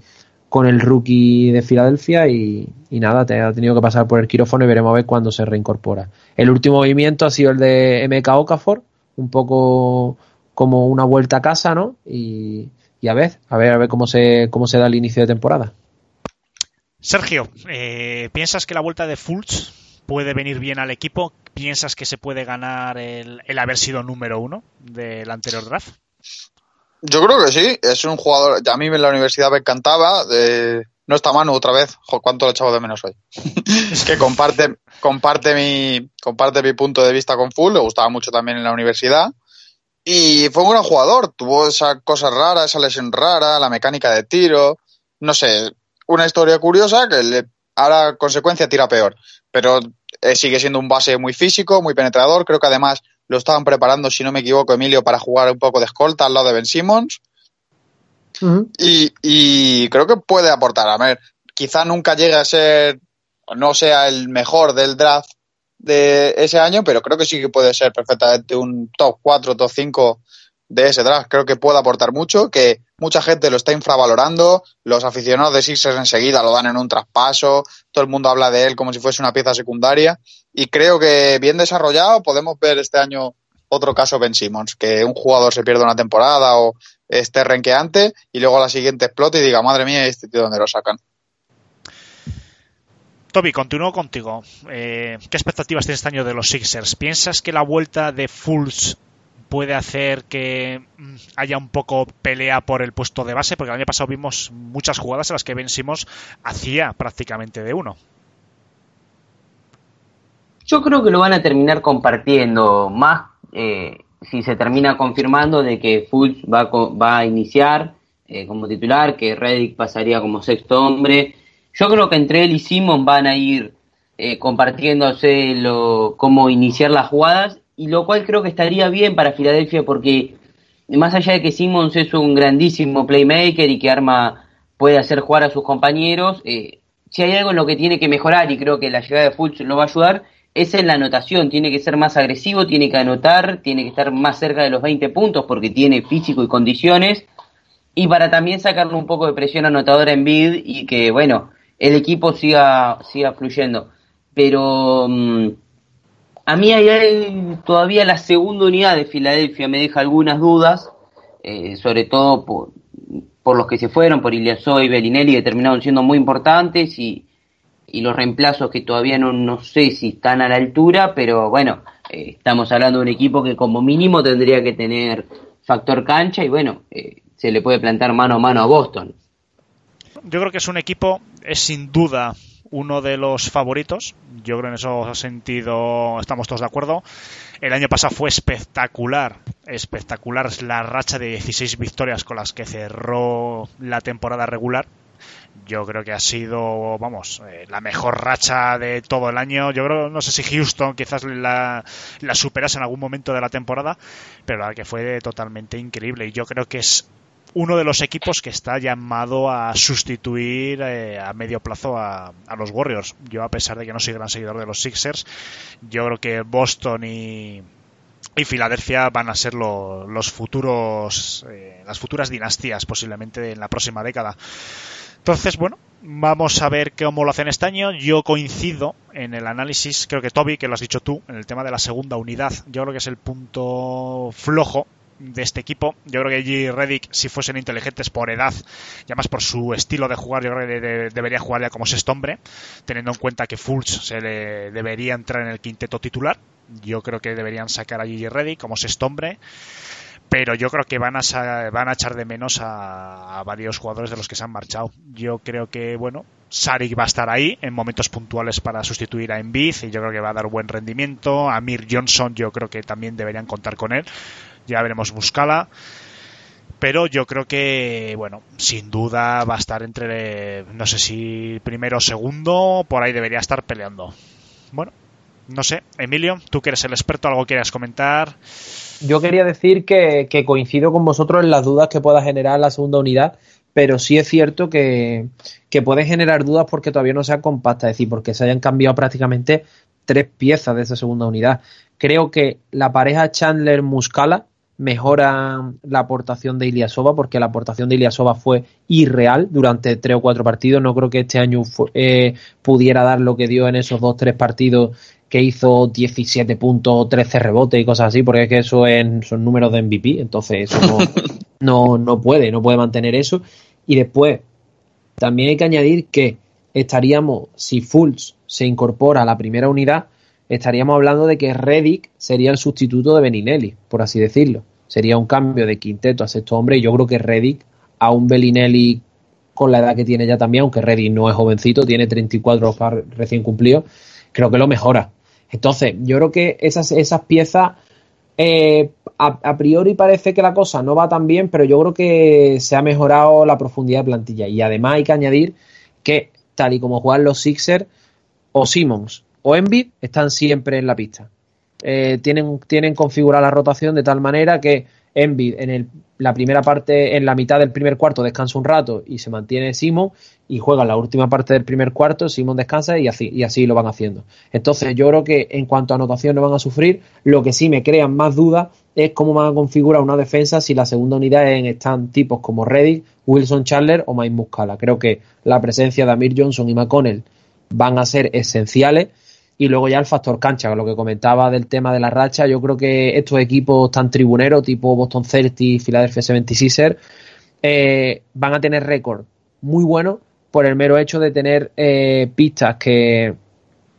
con el rookie de Filadelfia y, nada, te ha tenido que pasar por el quirófano y veremos a ver cuándo se reincorpora. El último movimiento ha sido el de MK Okafor, un poco como una vuelta a casa, ¿no? Y, a ver, a ver, a ver cómo se, cómo se da el inicio de temporada. Sergio, eh, ¿piensas que la vuelta de Fultz puede venir bien al equipo? ¿Piensas que se puede ganar el, el haber sido número uno del anterior draft? Yo creo que sí, es un jugador, a mí en la universidad me encantaba, no está mano otra vez, cuánto lo echado de menos hoy. que comparte, comparte mi, comparte mi punto de vista con Full, le gustaba mucho también en la universidad. Y fue un gran jugador, tuvo esa cosa rara, esa lesión rara, la mecánica de tiro, no sé, una historia curiosa que le, ahora consecuencia tira peor, pero eh, sigue siendo un base muy físico, muy penetrador, creo que además lo estaban preparando, si no me equivoco, Emilio, para jugar un poco de escolta al lado de Ben Simmons. y, creo que puede aportar. A ver, quizá nunca llegue a ser, no sea el mejor del draft de ese año, pero creo que sí que puede ser perfectamente un top 4, top 5 de ese draft. Creo que puede aportar mucho, que mucha gente lo está infravalorando, los aficionados de Sixers enseguida lo dan en un traspaso, todo el mundo habla de él como si fuese una pieza secundaria y creo que bien desarrollado podemos ver este año otro caso Ben Simmons, que un jugador se pierde una temporada o esté renqueante y luego la siguiente explote y diga, madre mía, ¿este tío dónde lo sacan? Toby, continúo contigo. Eh, ¿Qué expectativas tienes este año de los Sixers? ¿Piensas que la vuelta de Fulls puede hacer que mm, haya un poco pelea por el puesto de base, porque el año pasado vimos muchas jugadas en las que Ben Simmons hacía prácticamente de uno. Yo creo que lo van a terminar compartiendo más eh, si se termina confirmando de que Fultz va, va a iniciar eh, como titular, que Reddick pasaría como sexto hombre. Yo creo que entre él y Simon van a ir eh, compartiéndose lo, cómo iniciar las jugadas, y lo cual creo que estaría bien para Filadelfia porque más allá de que Simmons es un grandísimo playmaker y que arma puede hacer jugar a sus compañeros, eh, si hay algo en lo que tiene que mejorar y creo que la llegada de Fultz lo va a ayudar, es en la anotación, tiene que ser más agresivo, tiene que anotar, tiene que estar más cerca de los 20 puntos porque tiene físico y condiciones, y para también sacarle un poco de presión anotadora en bid y que, bueno, el equipo siga, siga fluyendo. Pero mm, a mí hay, todavía la segunda unidad de Filadelfia me deja algunas dudas, eh, sobre todo por, los que se fueron, por Iliasó y Bellinelli, que terminaron siendo muy importantes y y los reemplazos que todavía no, no sé si están a la altura, pero bueno, eh, estamos hablando de un equipo que como mínimo tendría que tener factor cancha y bueno, eh, se le puede plantar mano a mano a Boston. Yo creo que es un equipo, es sin duda uno de los favoritos. Yo creo en eso sentido estamos todos de acuerdo. El año pasado fue espectacular, espectacular la racha de 16 victorias con las que cerró la temporada regular yo creo que ha sido, vamos, eh, la mejor racha de todo el año. Yo creo, no sé si Houston quizás la, la superase en algún momento de la temporada, pero la que fue totalmente increíble. Y yo creo que es uno de los equipos que está llamado a sustituir eh, a medio plazo a, los Warriors. Yo, a pesar de que no soy gran seguidor de los Sixers, yo creo que Boston y, Filadelfia van a ser los futuros, eh, las futuras dinastías posiblemente en la próxima década. Entonces, bueno, vamos a ver cómo lo hacen este año. Yo coincido en el análisis, creo que Toby, que lo has dicho tú, en el tema de la segunda unidad. Yo creo que es el punto flojo de este equipo. Yo creo que G. Reddick, si fuesen inteligentes por edad y además por su estilo de jugar, yo creo que debería jugar ya como sexto hombre, teniendo en cuenta que Fultz se le debería entrar en el quinteto titular. Yo creo que deberían sacar a G. Reddick como sexto hombre pero yo creo que van a, van a echar de menos a, varios jugadores de los que se han marchado. Yo creo que, bueno, Sarik va a estar ahí en momentos puntuales para sustituir a Embiid y yo creo que va a dar buen rendimiento. Amir Johnson yo creo que también deberían contar con él. Ya veremos Buscala. Pero yo creo que, bueno, sin duda va a estar entre, no sé si primero o segundo, por ahí debería estar peleando. Bueno, no sé, Emilio, tú que eres el experto, algo quieras comentar yo quería decir que, coincido con vosotros en las dudas que pueda generar la segunda unidad, pero sí es cierto que, que puede generar dudas porque todavía no sea compacta, es decir, porque se hayan cambiado prácticamente tres piezas de esa segunda unidad. Creo que la pareja Chandler-Muscala mejora la aportación de Iliasova porque la aportación de Iliasova fue irreal durante tres o cuatro partidos. No creo que este año eh, pudiera dar lo que dio en esos dos tres partidos que hizo 17 puntos, 13 rebotes y cosas así, porque es que eso son números de MVP, entonces eso no, no, puede, no puede mantener eso. Y después, también hay que añadir que estaríamos, si Fultz se incorpora a la primera unidad, estaríamos hablando de que Reddick sería el sustituto de Beninelli, por así decirlo. Sería un cambio de quinteto a sexto hombre y yo creo que Reddick a un Bellinelli con la edad que tiene ya también, aunque Reddick no es jovencito, tiene 34 recién cumplidos, creo que lo mejora. Entonces, yo creo que esas, esas piezas, eh, a, priori parece que la cosa no va tan bien, pero yo creo que se ha mejorado la profundidad de plantilla. Y además hay que añadir que, tal y como juegan los Sixers, o Simmons o Embiid están siempre en la pista. Eh, tienen, tienen configurada la rotación de tal manera que Envid en el, la primera parte, en la mitad del primer cuarto descansa un rato y se mantiene Simon y juega la última parte del primer cuarto, Simon descansa y así, y así lo van haciendo. Entonces yo creo que en cuanto a anotación no van a sufrir, lo que sí me crean más dudas es cómo van a configurar una defensa si la segunda unidad están tipos como Reddick, Wilson Chandler o Mike Muscala. Creo que la presencia de Amir Johnson y McConnell van a ser esenciales y luego ya el factor cancha, lo que comentaba del tema de la racha, yo creo que estos equipos tan tribuneros, tipo Boston Celtics, Philadelphia 76ers, eh, van a tener récord muy bueno por el mero hecho de tener eh, pistas que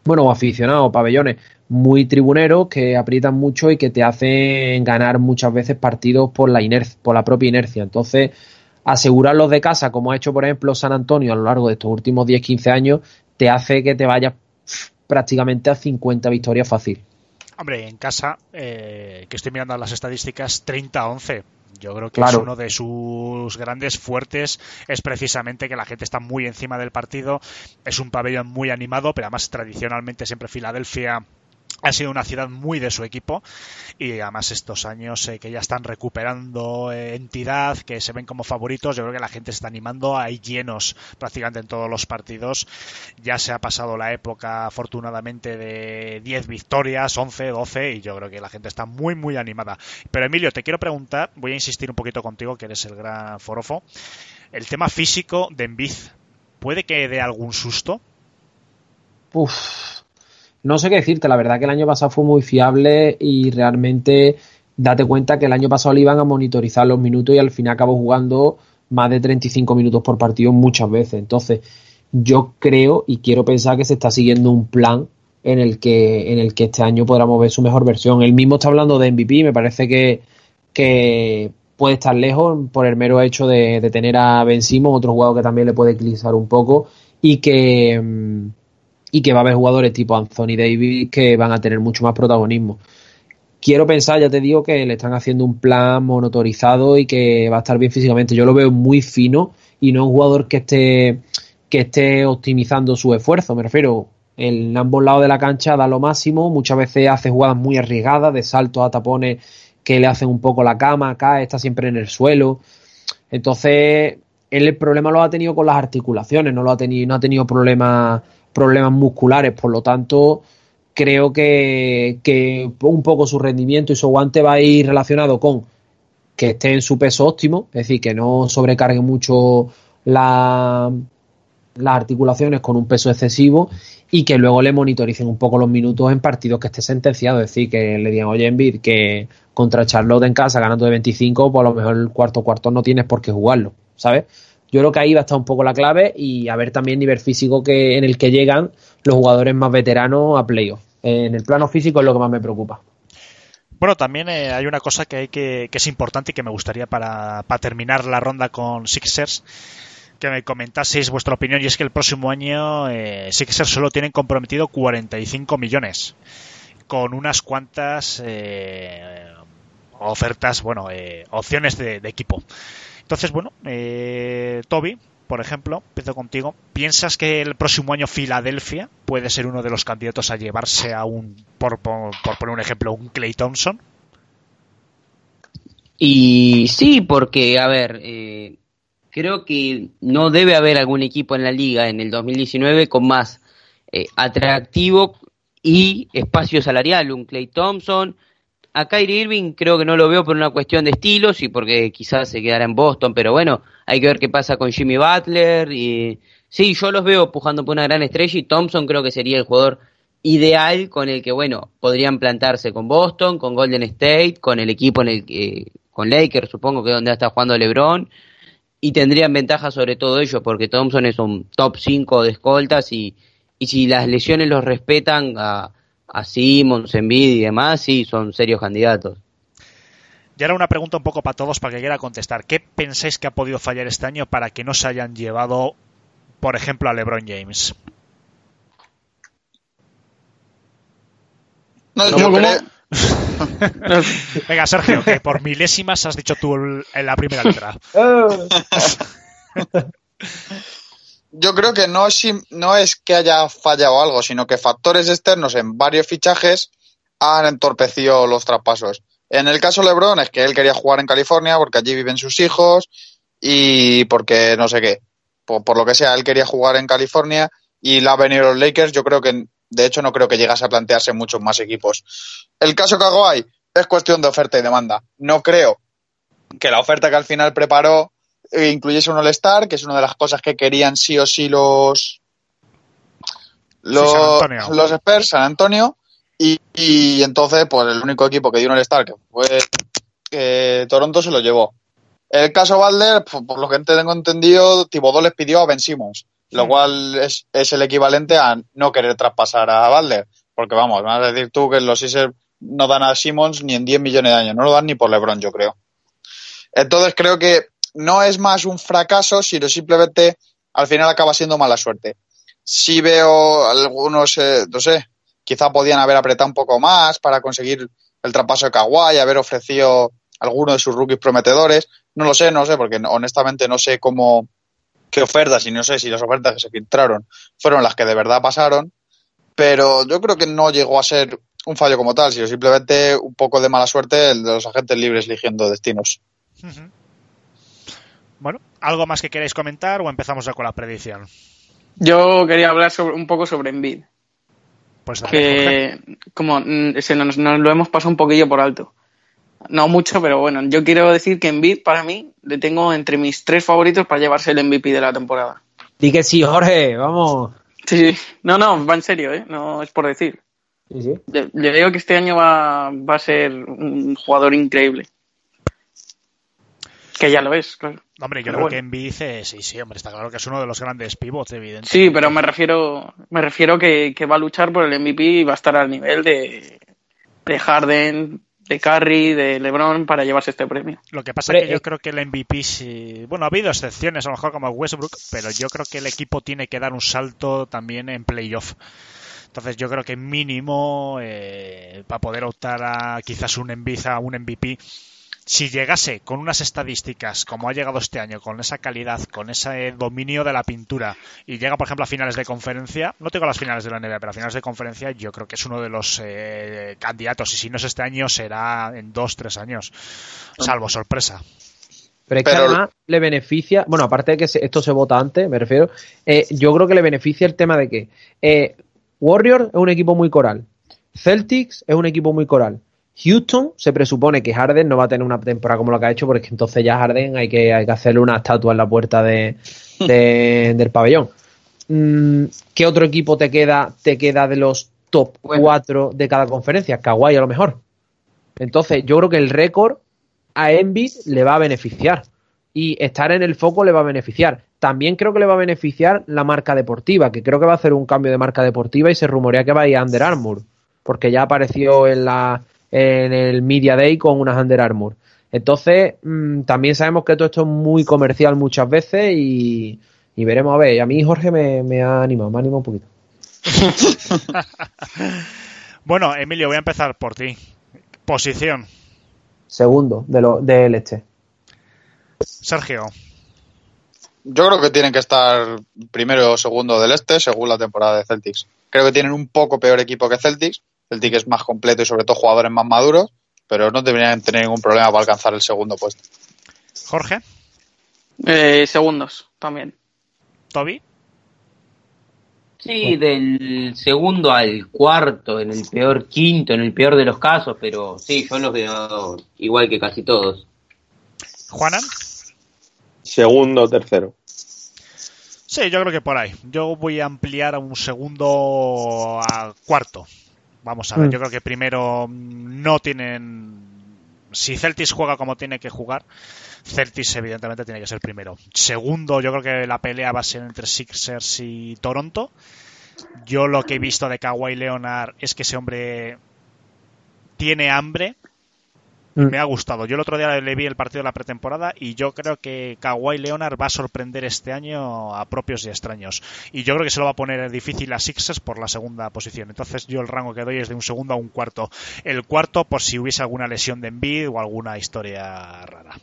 bueno, aficionados, pabellones muy tribuneros que aprietan mucho y que te hacen ganar muchas veces partidos por la inercia, por la propia inercia. Entonces, asegurarlos de casa, como ha hecho por ejemplo San Antonio a lo largo de estos últimos 10-15 años, te hace que te vayas prácticamente a 50 victorias fácil. Hombre, en casa, eh, que estoy mirando las estadísticas, 30-11. Yo creo que es uno de sus grandes fuertes, es precisamente que la gente está muy encima del partido, es un pabellón muy animado, pero además tradicionalmente siempre Filadelfia ha sido una ciudad muy de su equipo y además estos años eh, que ya están recuperando eh, entidad, que se ven como favoritos, yo creo que la gente se está animando, hay llenos prácticamente en todos los partidos, ya se ha pasado la época afortunadamente de 10 victorias, 11, 12 y yo creo que la gente está muy muy animada. Pero Emilio, te quiero preguntar, voy a insistir un poquito contigo que eres el gran forofo, el tema físico de Enviz, ¿puede que dé algún susto? Uf, no sé qué decirte, la verdad que el año pasado fue muy fiable y realmente date cuenta que el año pasado le iban a monitorizar los minutos y al final acabó jugando más de 35 minutos por partido muchas veces. Entonces, yo creo y quiero pensar que se está siguiendo un plan en el que, en el que este año podamos ver su mejor versión. Él mismo está hablando de MVP, me parece que, que puede estar lejos por el mero hecho de, tener a Ben Simon, otro jugador que también le puede eclipsar un poco y que mm, y que va a haber jugadores tipo Anthony Davis que van a tener mucho más protagonismo. Quiero pensar, ya te digo, que le están haciendo un plan monotorizado y que va a estar bien físicamente. Yo lo veo muy fino y no un jugador que esté, que esté optimizando su esfuerzo. Me refiero, en ambos lados de la cancha da lo máximo, muchas veces hace jugadas muy arriesgadas, de saltos a tapones que le hacen un poco la cama, acá está siempre en el suelo. Entonces, él el problema lo ha tenido con las articulaciones, no lo ha tenido, no ha tenido problemas problemas musculares, por lo tanto creo que, un poco su rendimiento y su guante va a ir relacionado con que esté en su peso óptimo, es decir, que no sobrecargue mucho la, las articulaciones con un peso excesivo y que luego le monitoricen un poco los minutos en partidos que esté sentenciado, es decir, que le digan, oye, Envid, que contra Charlotte en casa ganando de 25, pues a lo mejor el cuarto cuarto no tienes por qué jugarlo, ¿sabes? Yo creo que ahí va a estar un poco la clave y a ver también nivel físico que, en el que llegan los jugadores más veteranos a playoff. En el plano físico es lo que más me preocupa. Bueno, también eh, hay una cosa que hay que, que es importante y que me gustaría para, para terminar la ronda con Sixers que me comentaseis vuestra opinión y es que el próximo año eh, Sixers solo tienen comprometido 45 millones con unas cuantas eh, ofertas, bueno, eh, opciones de, de, equipo. Entonces, bueno, eh, Toby, por ejemplo, empiezo contigo. ¿Piensas que el próximo año Filadelfia puede ser uno de los candidatos a llevarse a un, por, poner un ejemplo, un Clay Thompson? Y sí, porque, a ver, eh, creo que no debe haber algún equipo en la liga en el 2019 con más eh, atractivo y espacio salarial. Un Clay Thompson, a Kyrie Irving creo que no lo veo por una cuestión de estilos y porque quizás se quedará en Boston, pero bueno, hay que ver qué pasa con Jimmy Butler. Y sí, yo los veo pujando por una gran estrella y Thompson creo que sería el jugador ideal con el que, bueno, podrían plantarse con Boston, con Golden State, con el equipo en el que, con Lakers, supongo que es donde está jugando LeBron, y tendrían ventaja sobre todo ellos, porque Thompson es un top 5 de escoltas y, y si las lesiones los respetan a, a Simmons, Envid y demás, sí, son serios candidatos. Y ahora una pregunta un poco para todos para que quiera contestar. ¿Qué pensáis que ha podido fallar este año para que no se hayan llevado, por ejemplo, a LeBron James? No, yo creo... Venga, Sergio, que por milésimas has dicho tú en la primera letra. yo creo que no es, no es que haya fallado algo, sino que factores externos en varios fichajes han entorpecido los traspasos. En el caso LeBron es que él quería jugar en California porque allí viven sus hijos y porque no sé qué. Por, lo que sea, él quería jugar en California y la ha venido los Lakers. Yo creo que, de hecho, no creo que llegase a plantearse muchos más equipos. El caso Kawhi es cuestión de oferta y demanda. No creo que la oferta que al final preparó incluyese un All-Star, que es una de las cosas que querían sí o sí los los, los Spurs, San Antonio, y, y, entonces, pues el único equipo que dio un All-Star, que fue eh, Toronto, se lo llevó. El caso Balder, pues, por lo que tengo entendido, Tibodó les pidió a Ben Simmons. lo Hmm. cual es, es el equivalente a no querer traspasar a Balder. Porque vamos, vas a decir tú que los Sixers no dan a Simmons ni en 10 millones de años, no lo dan ni por LeBron, yo creo. Entonces creo que no es más un fracaso, sino simplemente al final acaba siendo mala suerte. Sí veo algunos, eh, no sé, quizá podían haber apretado un poco más para conseguir el traspaso de Kawhi, haber ofrecido alguno de sus rookies prometedores. No lo sé, no sé, porque honestamente no sé cómo, qué ofertas y no sé si las ofertas que se filtraron fueron las que de verdad pasaron, pero yo creo que no llegó a ser un fallo como tal, sino simplemente un poco de mala suerte el de los agentes libres eligiendo destinos. Bueno, ¿algo más que queráis comentar o empezamos ya con la predicción? Yo quería hablar sobre, un poco sobre Envid, Pues dale, Jorge. que como mm, se nos, nos lo hemos pasado un poquillo por alto. No mucho, pero bueno, yo quiero decir que Envid para mí le tengo entre mis tres favoritos para llevarse el MVP de la temporada. Di que sí, Jorge, vamos. Sí, sí. No, no, va en serio, ¿eh? No es por decir. Sí, sí. Le, le digo que este año va, va a ser un jugador increíble. Que ya lo es, claro. Hombre, yo Pero creo bueno. que Envid dice, sí, sí, hombre, está claro que es uno de los grandes pivots, evidentemente. Sí, pero me refiero, me refiero que, que va a luchar por el MVP y va a estar al nivel de, de Harden, de Curry, de LeBron para llevarse este premio. Lo que pasa es que yo eh, creo que el MVP, sí... bueno, ha habido excepciones, a lo mejor como Westbrook, pero yo creo que el equipo tiene que dar un salto también en playoff. Entonces yo creo que mínimo eh, para poder optar a quizás un MVP, a un MVP, si llegase con unas estadísticas como ha llegado este año, con esa calidad, con ese dominio de la pintura, y llega, por ejemplo, a finales de conferencia, no tengo las finales de la NBA, pero a finales de conferencia yo creo que es uno de los eh, candidatos, y si no es este año, será en dos, tres años, salvo sorpresa. Pero es que Pero- además le beneficia, bueno, aparte de que esto se vota antes, me refiero, eh, yo creo que le beneficia el tema de que eh, Warriors es un equipo muy coral, Celtics es un equipo muy coral, Houston se presupone que Harden no va a tener una temporada como la que ha hecho, porque entonces ya Harden hay que, hay que hacerle una estatua en la puerta de, de- del pabellón. Mm, ¿Qué otro equipo te queda, te queda de los top Bueno. 4 de cada conferencia? Kawhi a lo mejor. Entonces, yo creo que el récord a Embiid le va a beneficiar y estar en el foco le va a beneficiar. También creo que le va a beneficiar la marca deportiva, que creo que va a hacer un cambio de marca deportiva y se rumorea que va a ir a Under Armour, porque ya apareció en la en el Media Day con unas Under Armour. Entonces, mm, también sabemos que todo esto es muy comercial muchas veces y, y veremos a ver. Y a mí Jorge me, me ha animado, me ha animado un poquito. Bueno, Emilio, voy a empezar por ti. Posición, Segundo de lo, del este. Sergio. Yo creo que tienen que estar primero o segundo del este según la temporada de Celtics. Creo que tienen un poco peor equipo que Celtics. Celtics es más completo y sobre todo jugadores más maduros, pero no deberían tener ningún problema para alcanzar el segundo puesto. Jorge, Eh, segundos también. Toby. Sí, del segundo al cuarto, en el peor quinto, en el peor de los casos, pero sí, yo los veo igual que casi todos. Juanan. Segundo, tercero. Sí, yo creo que por ahí. Yo voy a ampliar a un segundo a cuarto. Vamos a ver, Mm. yo creo que primero mm, no tienen. Si Celtics juega como tiene que jugar, Celtics evidentemente tiene que ser primero. Segundo, yo creo que la pelea va a ser entre Sixers y Toronto. Yo lo que he visto de Kawhi Leonard es que ese hombre tiene hambre. Mm. Me ha gustado. Yo el otro día le vi el partido de la pretemporada y yo creo que Kawhi Leonard va a sorprender este año a propios y extraños. Y yo creo que se lo va a poner difícil a Sixers por la segunda posición. Entonces yo el rango que doy es de un segundo a un cuarto. El cuarto por si hubiese alguna lesión de Embiid o alguna historia rara.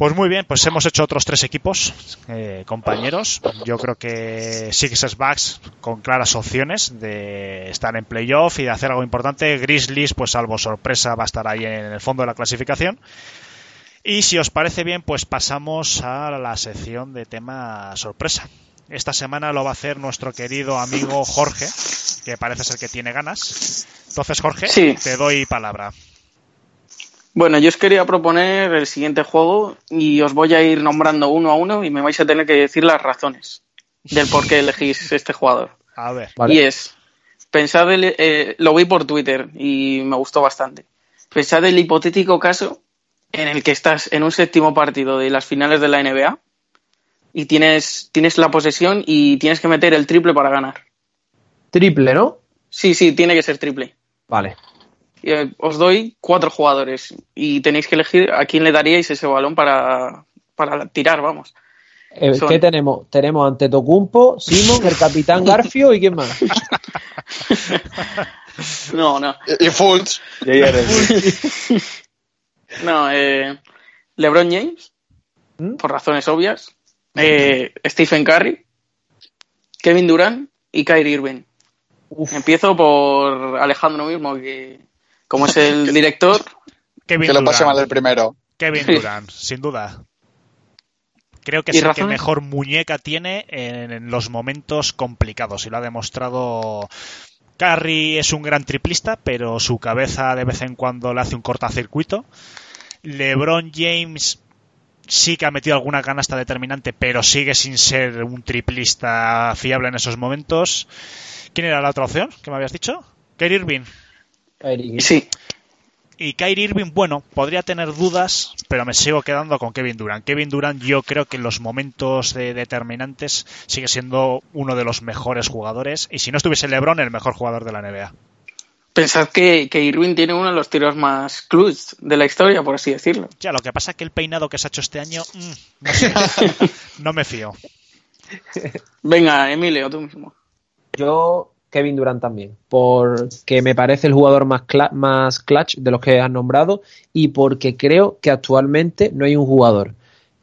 Pues muy bien, pues hemos hecho otros tres equipos, eh, compañeros. Yo creo que Sixers Bucks con claras opciones de estar en playoff y de hacer algo importante. Grizzlies, pues salvo sorpresa, va a estar ahí en el fondo de la clasificación. Y si os parece bien, pues pasamos a la sección de tema sorpresa. Esta semana lo va a hacer nuestro querido amigo Jorge, que parece ser que tiene ganas. Entonces, Jorge, Sí. te doy palabra. Bueno, yo os quería proponer el siguiente juego y os voy a ir nombrando uno a uno y me vais a tener que decir las razones del por qué elegís este jugador. A ver. ¿vale? Y es, pensad, el- eh, lo vi por Twitter y me gustó bastante. Pensad el hipotético caso en el que estás en un séptimo partido de las finales de la NBA, y tienes, tienes la posesión y tienes que meter el triple para ganar. Triple, ¿no? Sí, sí, tiene que ser triple. Vale. Eh, os doy cuatro jugadores y tenéis que elegir a quién le daríais ese balón para, para tirar, vamos. Eh, Son- ¿Qué tenemos? Tenemos ante Tocumpo, Simon, el capitán Garfio y quién más. No, no. Y, Fultz, No, eh, LeBron James, ¿Mm? por razones obvias. eh, Stephen Curry, Kevin Durant y Kyrie Irving. Uf, Empiezo por Alejandro mismo, que como es el director, Kevin que lo pase Durant. mal el primero. Kevin Durant, sin duda. Creo que ¿Y es el que mejor muñeca tiene en, los momentos complicados y lo ha demostrado. Curry es un gran triplista, pero su cabeza de vez en cuando le hace un cortacircuito. LeBron James sí que ha metido alguna canasta determinante, pero sigue sin ser un triplista fiable en esos momentos. ¿Quién era la otra opción que me habías dicho? Kyrie Irving. Eric. sí, Y Kyrie Irving, bueno, podría tener dudas, pero me sigo quedando con Kevin Durant. Kevin Durant yo creo que en los momentos de- determinantes sigue siendo uno de los mejores jugadores. Y si no estuviese LeBron, el mejor jugador de la NBA. pensad que, que Irving tiene uno de los tiros más clutch de la historia, por así decirlo. Ya, lo que pasa es que el peinado que se ha hecho este año, mm, no, sé, no me fío. Venga, Emilio, tú mismo. Yo, Kevin Durant también, porque me parece el jugador más, más clutch de los que has nombrado y porque creo que actualmente no hay un jugador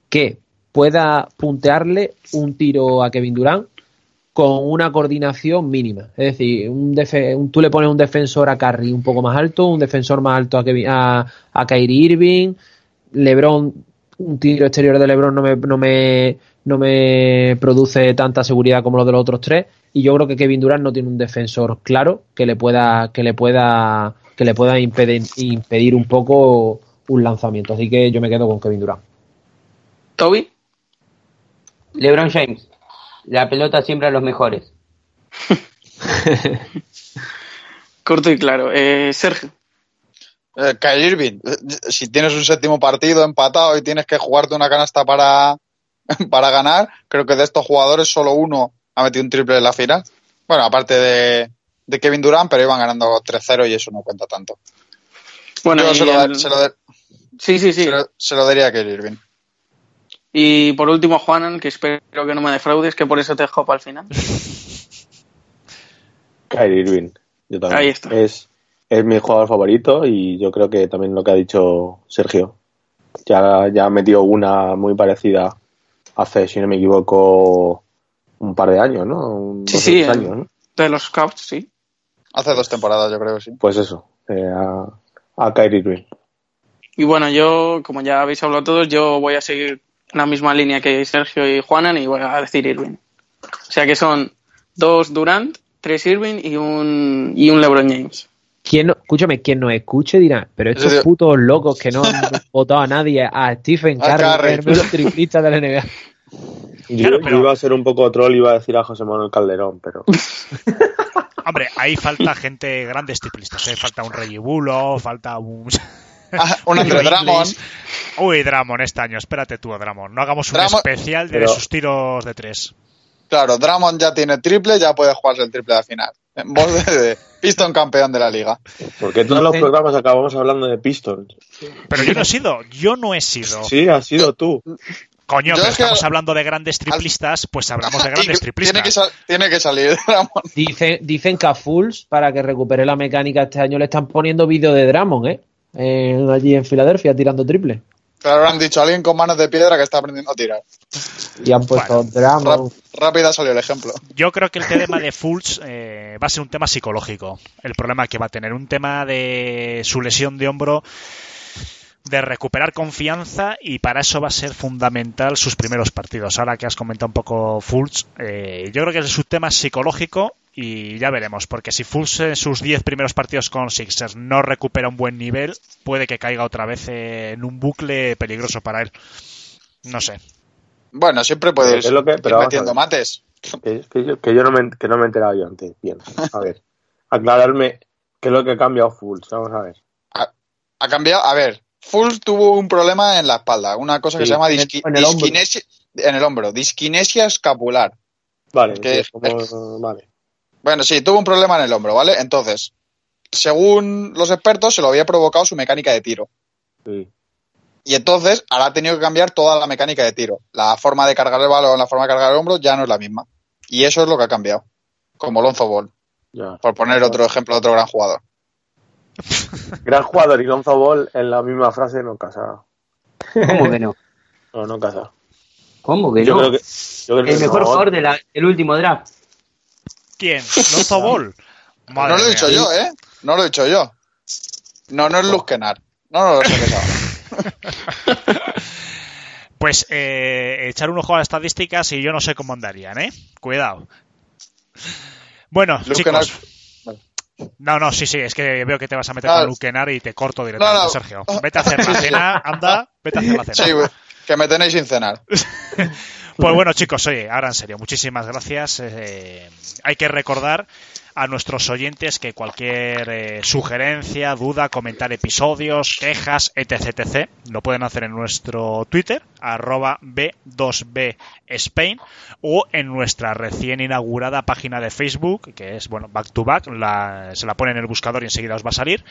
que pueda puntearle un tiro a Kevin Durant con una coordinación mínima. Es decir, un un- tú le pones un defensor a Curry un poco más alto, un defensor más alto a, a, a Kyrie Irving, LeBron, un tiro exterior de LeBron no me, no me, no me produce tanta seguridad como los de los otros tres. Y yo creo que Kevin Durant no tiene un defensor claro que le pueda, que le pueda, que le pueda impedir, impedir un poco un lanzamiento. Así que yo me quedo con Kevin Durant. Toby, LeBron James. La pelota siempre a los mejores. corto y claro. Eh, Sergio, Eh, Kyrie Irving, eh, si tienes un séptimo partido empatado y tienes que jugarte una canasta para, para ganar, creo que de estos jugadores solo uno ha metido un triple en la final. Bueno, aparte de, de Kevin Durant, pero iban ganando 3-0 y eso no cuenta tanto. bueno, Yo se lo, da- el- se lo de- sí, sí, sí. se lo- se lo daría a Kyrie Irving. Y por último, Juanan, que espero que no me defraudes, que por eso te dejo para el final. Kyrie Irving. Yo también. Ahí está. Es, es mi jugador favorito y yo creo que también lo que ha dicho Sergio. Ya, ya ha metido una muy parecida hace, si no me equivoco, un par de años, ¿no? Un- Sí, sí, tres el- años, ¿no? De los Cavs, sí. Hace dos temporadas, yo creo sí. Pues eso, eh, a, a Kyrie Irving. Y bueno, yo, como ya habéis hablado todos, yo voy a seguir la misma línea que Sergio y Juanan y voy a decir Irving. O sea que son dos Durant, tres Irving y un, y un LeBron James. Quien no, escúchame, quien nos escuche dirá, pero estos putos locos que no han votado a nadie, a Stephen A Curry, el mejor triplista de la NBA. Y Claro, yo, pero- yo iba a ser un poco troll, iba a decir a José Manuel Calderón, pero Hombre, ahí falta gente grandes triplistas. ¿eh? Falta un Reggie Bullock, falta un. Ah, un Andre Drummond. Uy, Dramon este año, espérate tú, Dramon. No hagamos un especial de Pero- sus tiros de tres. Claro, Drummond ya tiene triple, ya puede jugarse el triple de final. En voz de, de Piston campeón de la liga. porque todos los programas acabamos hablando de Pistons. Pero yo no he sido, yo no he sido. Sí, has sido tú. Coño, pero es que- estamos hablando de grandes triplistas, pues hablamos de grandes tiene, triplistas. que sal- tiene que salir Drummond. Dicen, dicen que a Fools, para que recupere la mecánica este año, le están poniendo vídeo de Dramon, ¿eh? Allí en Filadelfia, tirando triple. Claro, han dicho alguien con manos de piedra que está aprendiendo a tirar. Y han puesto Bueno, Dramon. Ráp- rápida salió el ejemplo. Yo creo que el tema de Fultz eh, va a ser un tema psicológico. El problema que va a tener un tema de su lesión de hombro, de recuperar confianza y para eso va a ser fundamental sus primeros partidos. Ahora que has comentado un poco Fultz, eh, yo creo que es un tema psicológico y ya veremos, porque si Fultz en sus 10 primeros partidos con Sixers no recupera un buen nivel, puede que caiga otra vez en un bucle peligroso para él. No sé. Bueno, siempre puedes Es lo que- ir pero a metiendo mates. Que, que yo, que yo no me, que no me he enterado yo antes. Bien, a ver. Aclararme qué es lo que ha cambiado Fulls. Vamos a ver. Ha cambiado. A ver, Fulls tuvo un problema en la espalda. Una cosa que Sí, se llama en el- disqui- en el hombro. disquinesia, en el hombro, disquinesia escapular. Vale, Que- sí, es como- vale. Bueno, sí, tuvo un problema en el hombro, ¿vale? Entonces, según los expertos, se lo había provocado su mecánica de tiro. Sí. Y entonces, ahora ha tenido que cambiar toda la mecánica de tiro. La forma de cargar el balón, la forma de cargar el hombro ya no es la misma. Y eso es lo que ha cambiado. Como Lonzo Ball, Ya. por poner otro ejemplo de otro gran jugador. Gran jugador y Lonzo Ball en la misma frase no casa. ¿Cómo que no? No, no casa. ¿Cómo que Yo no? creo que, yo creo que El mejor jugador de del último draft. ¿Quién? ¿Lonzo Ball? Madre no lo he dicho yo, ¿eh? No lo he dicho yo. No, no es Luz Kennard. No, no lo sabe. Pues eh, echar un ojo a las estadísticas y yo no sé cómo andarían, ¿eh? Cuidado. Bueno, Luz chicos. Kennard- No, no, sí, sí, es que veo que te vas a meter No. con Luke Kennard y te corto directamente, No, no. Sergio. Vete a hacer la cena, anda, vete a hacer la cena. Sí, que me tenéis sin cenar. Pues bueno, chicos, oye, ahora en serio, muchísimas gracias. Eh, hay que recordar a nuestros oyentes que cualquier eh, sugerencia, duda, comentar episodios, quejas, etc, etc, lo pueden hacer en nuestro Twitter, arroba B2B Spain, o en nuestra recién inaugurada página de Facebook, que es, bueno, Back to Back, la- se la ponen en el buscador y enseguida os va a salir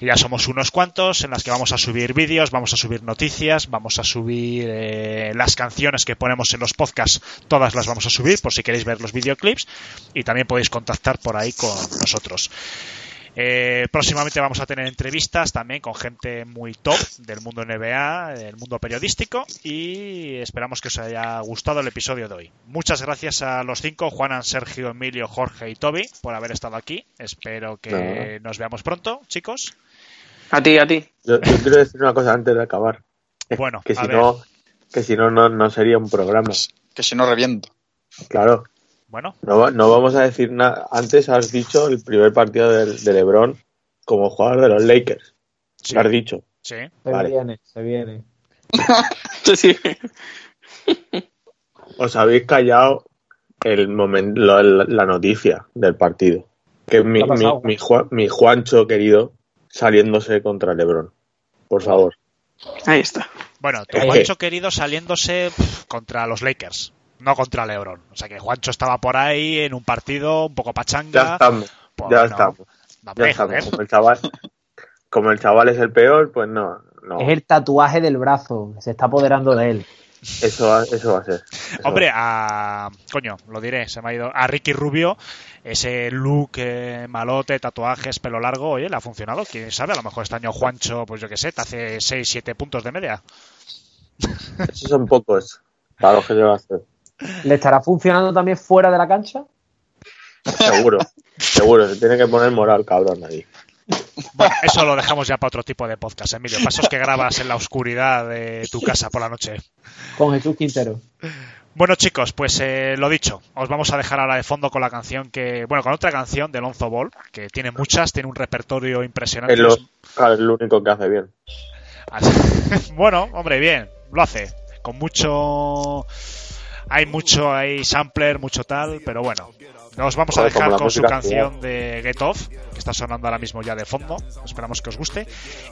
que ya somos unos cuantos en las que vamos a subir vídeos, vamos a subir noticias, vamos a subir eh, las canciones que ponemos en los podcasts, todas las vamos a subir por si queréis ver los videoclips y también podéis contactar por ahí con nosotros. Eh, próximamente vamos a tener entrevistas también con gente muy top del mundo NBA, del mundo periodístico y esperamos que os haya gustado el episodio de hoy. Muchas gracias a los cinco, Juanan, Sergio, Emilio, Jorge y Toby, por haber estado aquí. Espero que nos veamos pronto, chicos. A ti, a ti. Yo, yo quiero decir una cosa antes de acabar. Bueno, que a si ver. no, que si no, no, no sería un programa. Que si no reviento. Claro. Bueno, No, no vamos a decir nada. Antes has dicho el primer partido de, de LeBron como jugador de los Lakers. sí, Lo has dicho. sí. Se Vale. viene, se viene. Sí. Os habéis callado el momento, la, la noticia del partido. Que mi, ¿Qué ha mi, mi, Juan- mi Juancho querido saliéndose contra LeBron. Por favor. Ahí está. Bueno, tu que- Juancho querido saliéndose contra los Lakers, no contra LeBron. O sea que Juancho estaba por ahí en un partido un poco Ya pachanga. estamos. Pues ya bueno, estamos. Ya estamos. Como el chaval, como el chaval es el peor, pues no. no. Es el tatuaje del brazo, se está apoderando de él. Eso, va, eso va a ser. Eso Hombre, a. Coño, lo diré, se me ha ido. A Ricky Rubio, ese look eh, malote, tatuajes, pelo largo, oye, le ha funcionado. Quién sabe, a lo mejor este año Juancho, pues yo qué sé, te hace 6-7 puntos de media. Esos son pocos para los que va a hacer. ¿Le estará funcionando también fuera de la cancha? Seguro. seguro. Se tiene que poner moral, cabrón, ahí. Bueno, eso lo dejamos ya para otro tipo de podcast, Emilio. Pasos que grabas en la oscuridad de tu casa por la noche. Con Jesús Quintero. Bueno, chicos, pues eh, lo dicho, os vamos a dejar ahora de fondo con la canción que. Bueno, con otra canción de Lonzo Ball, que tiene muchas, tiene un repertorio impresionante. Es, lo, claro, es lo único que hace bien. Así- bueno, hombre, bien, lo hace. Con mucho. Hay mucho, hay sampler, mucho tal, pero bueno. Nos vamos a dejar con su canción de Get Off, que está sonando ahora mismo ya de fondo. Esperamos que os guste.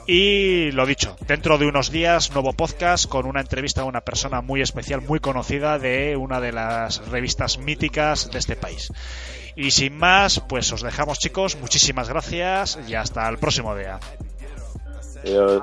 Y lo dicho, dentro de unos días, nuevo podcast con una entrevista a una persona muy especial, muy conocida de una de las revistas míticas de este país. Y sin más, pues os dejamos, chicos. Muchísimas gracias y hasta el próximo día. Adiós.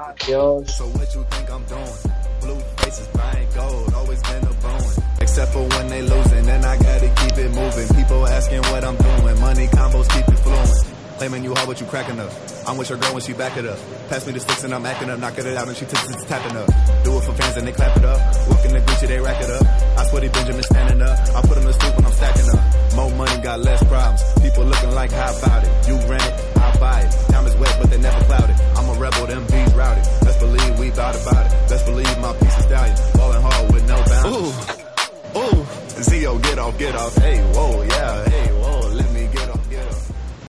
Except for when they losing, then I gotta keep it moving. People asking what I'm doing, money combos keep it flowing. Claiming you hard, but you cracking up. I'm with your girl when she back it up. Pass me the sticks and I'm acting up, knocking it out and she tips it's tapping up. Do it for fans and they clap it up. Walking the Gucci, they rack it up. I sweaty Benjamin standing up. I put them to sleep when I'm stacking up. More money, got less problems. People looking like, how about it? You rent it, I buy it. Time is wet, but they never clouded. I'm a rebel, them bees routed. Best believe we thought about it. Best believe my piece of stallion. Falling hard with no bounds. Ooh, ooh. Zio, get off, get off. Hey, whoa, yeah.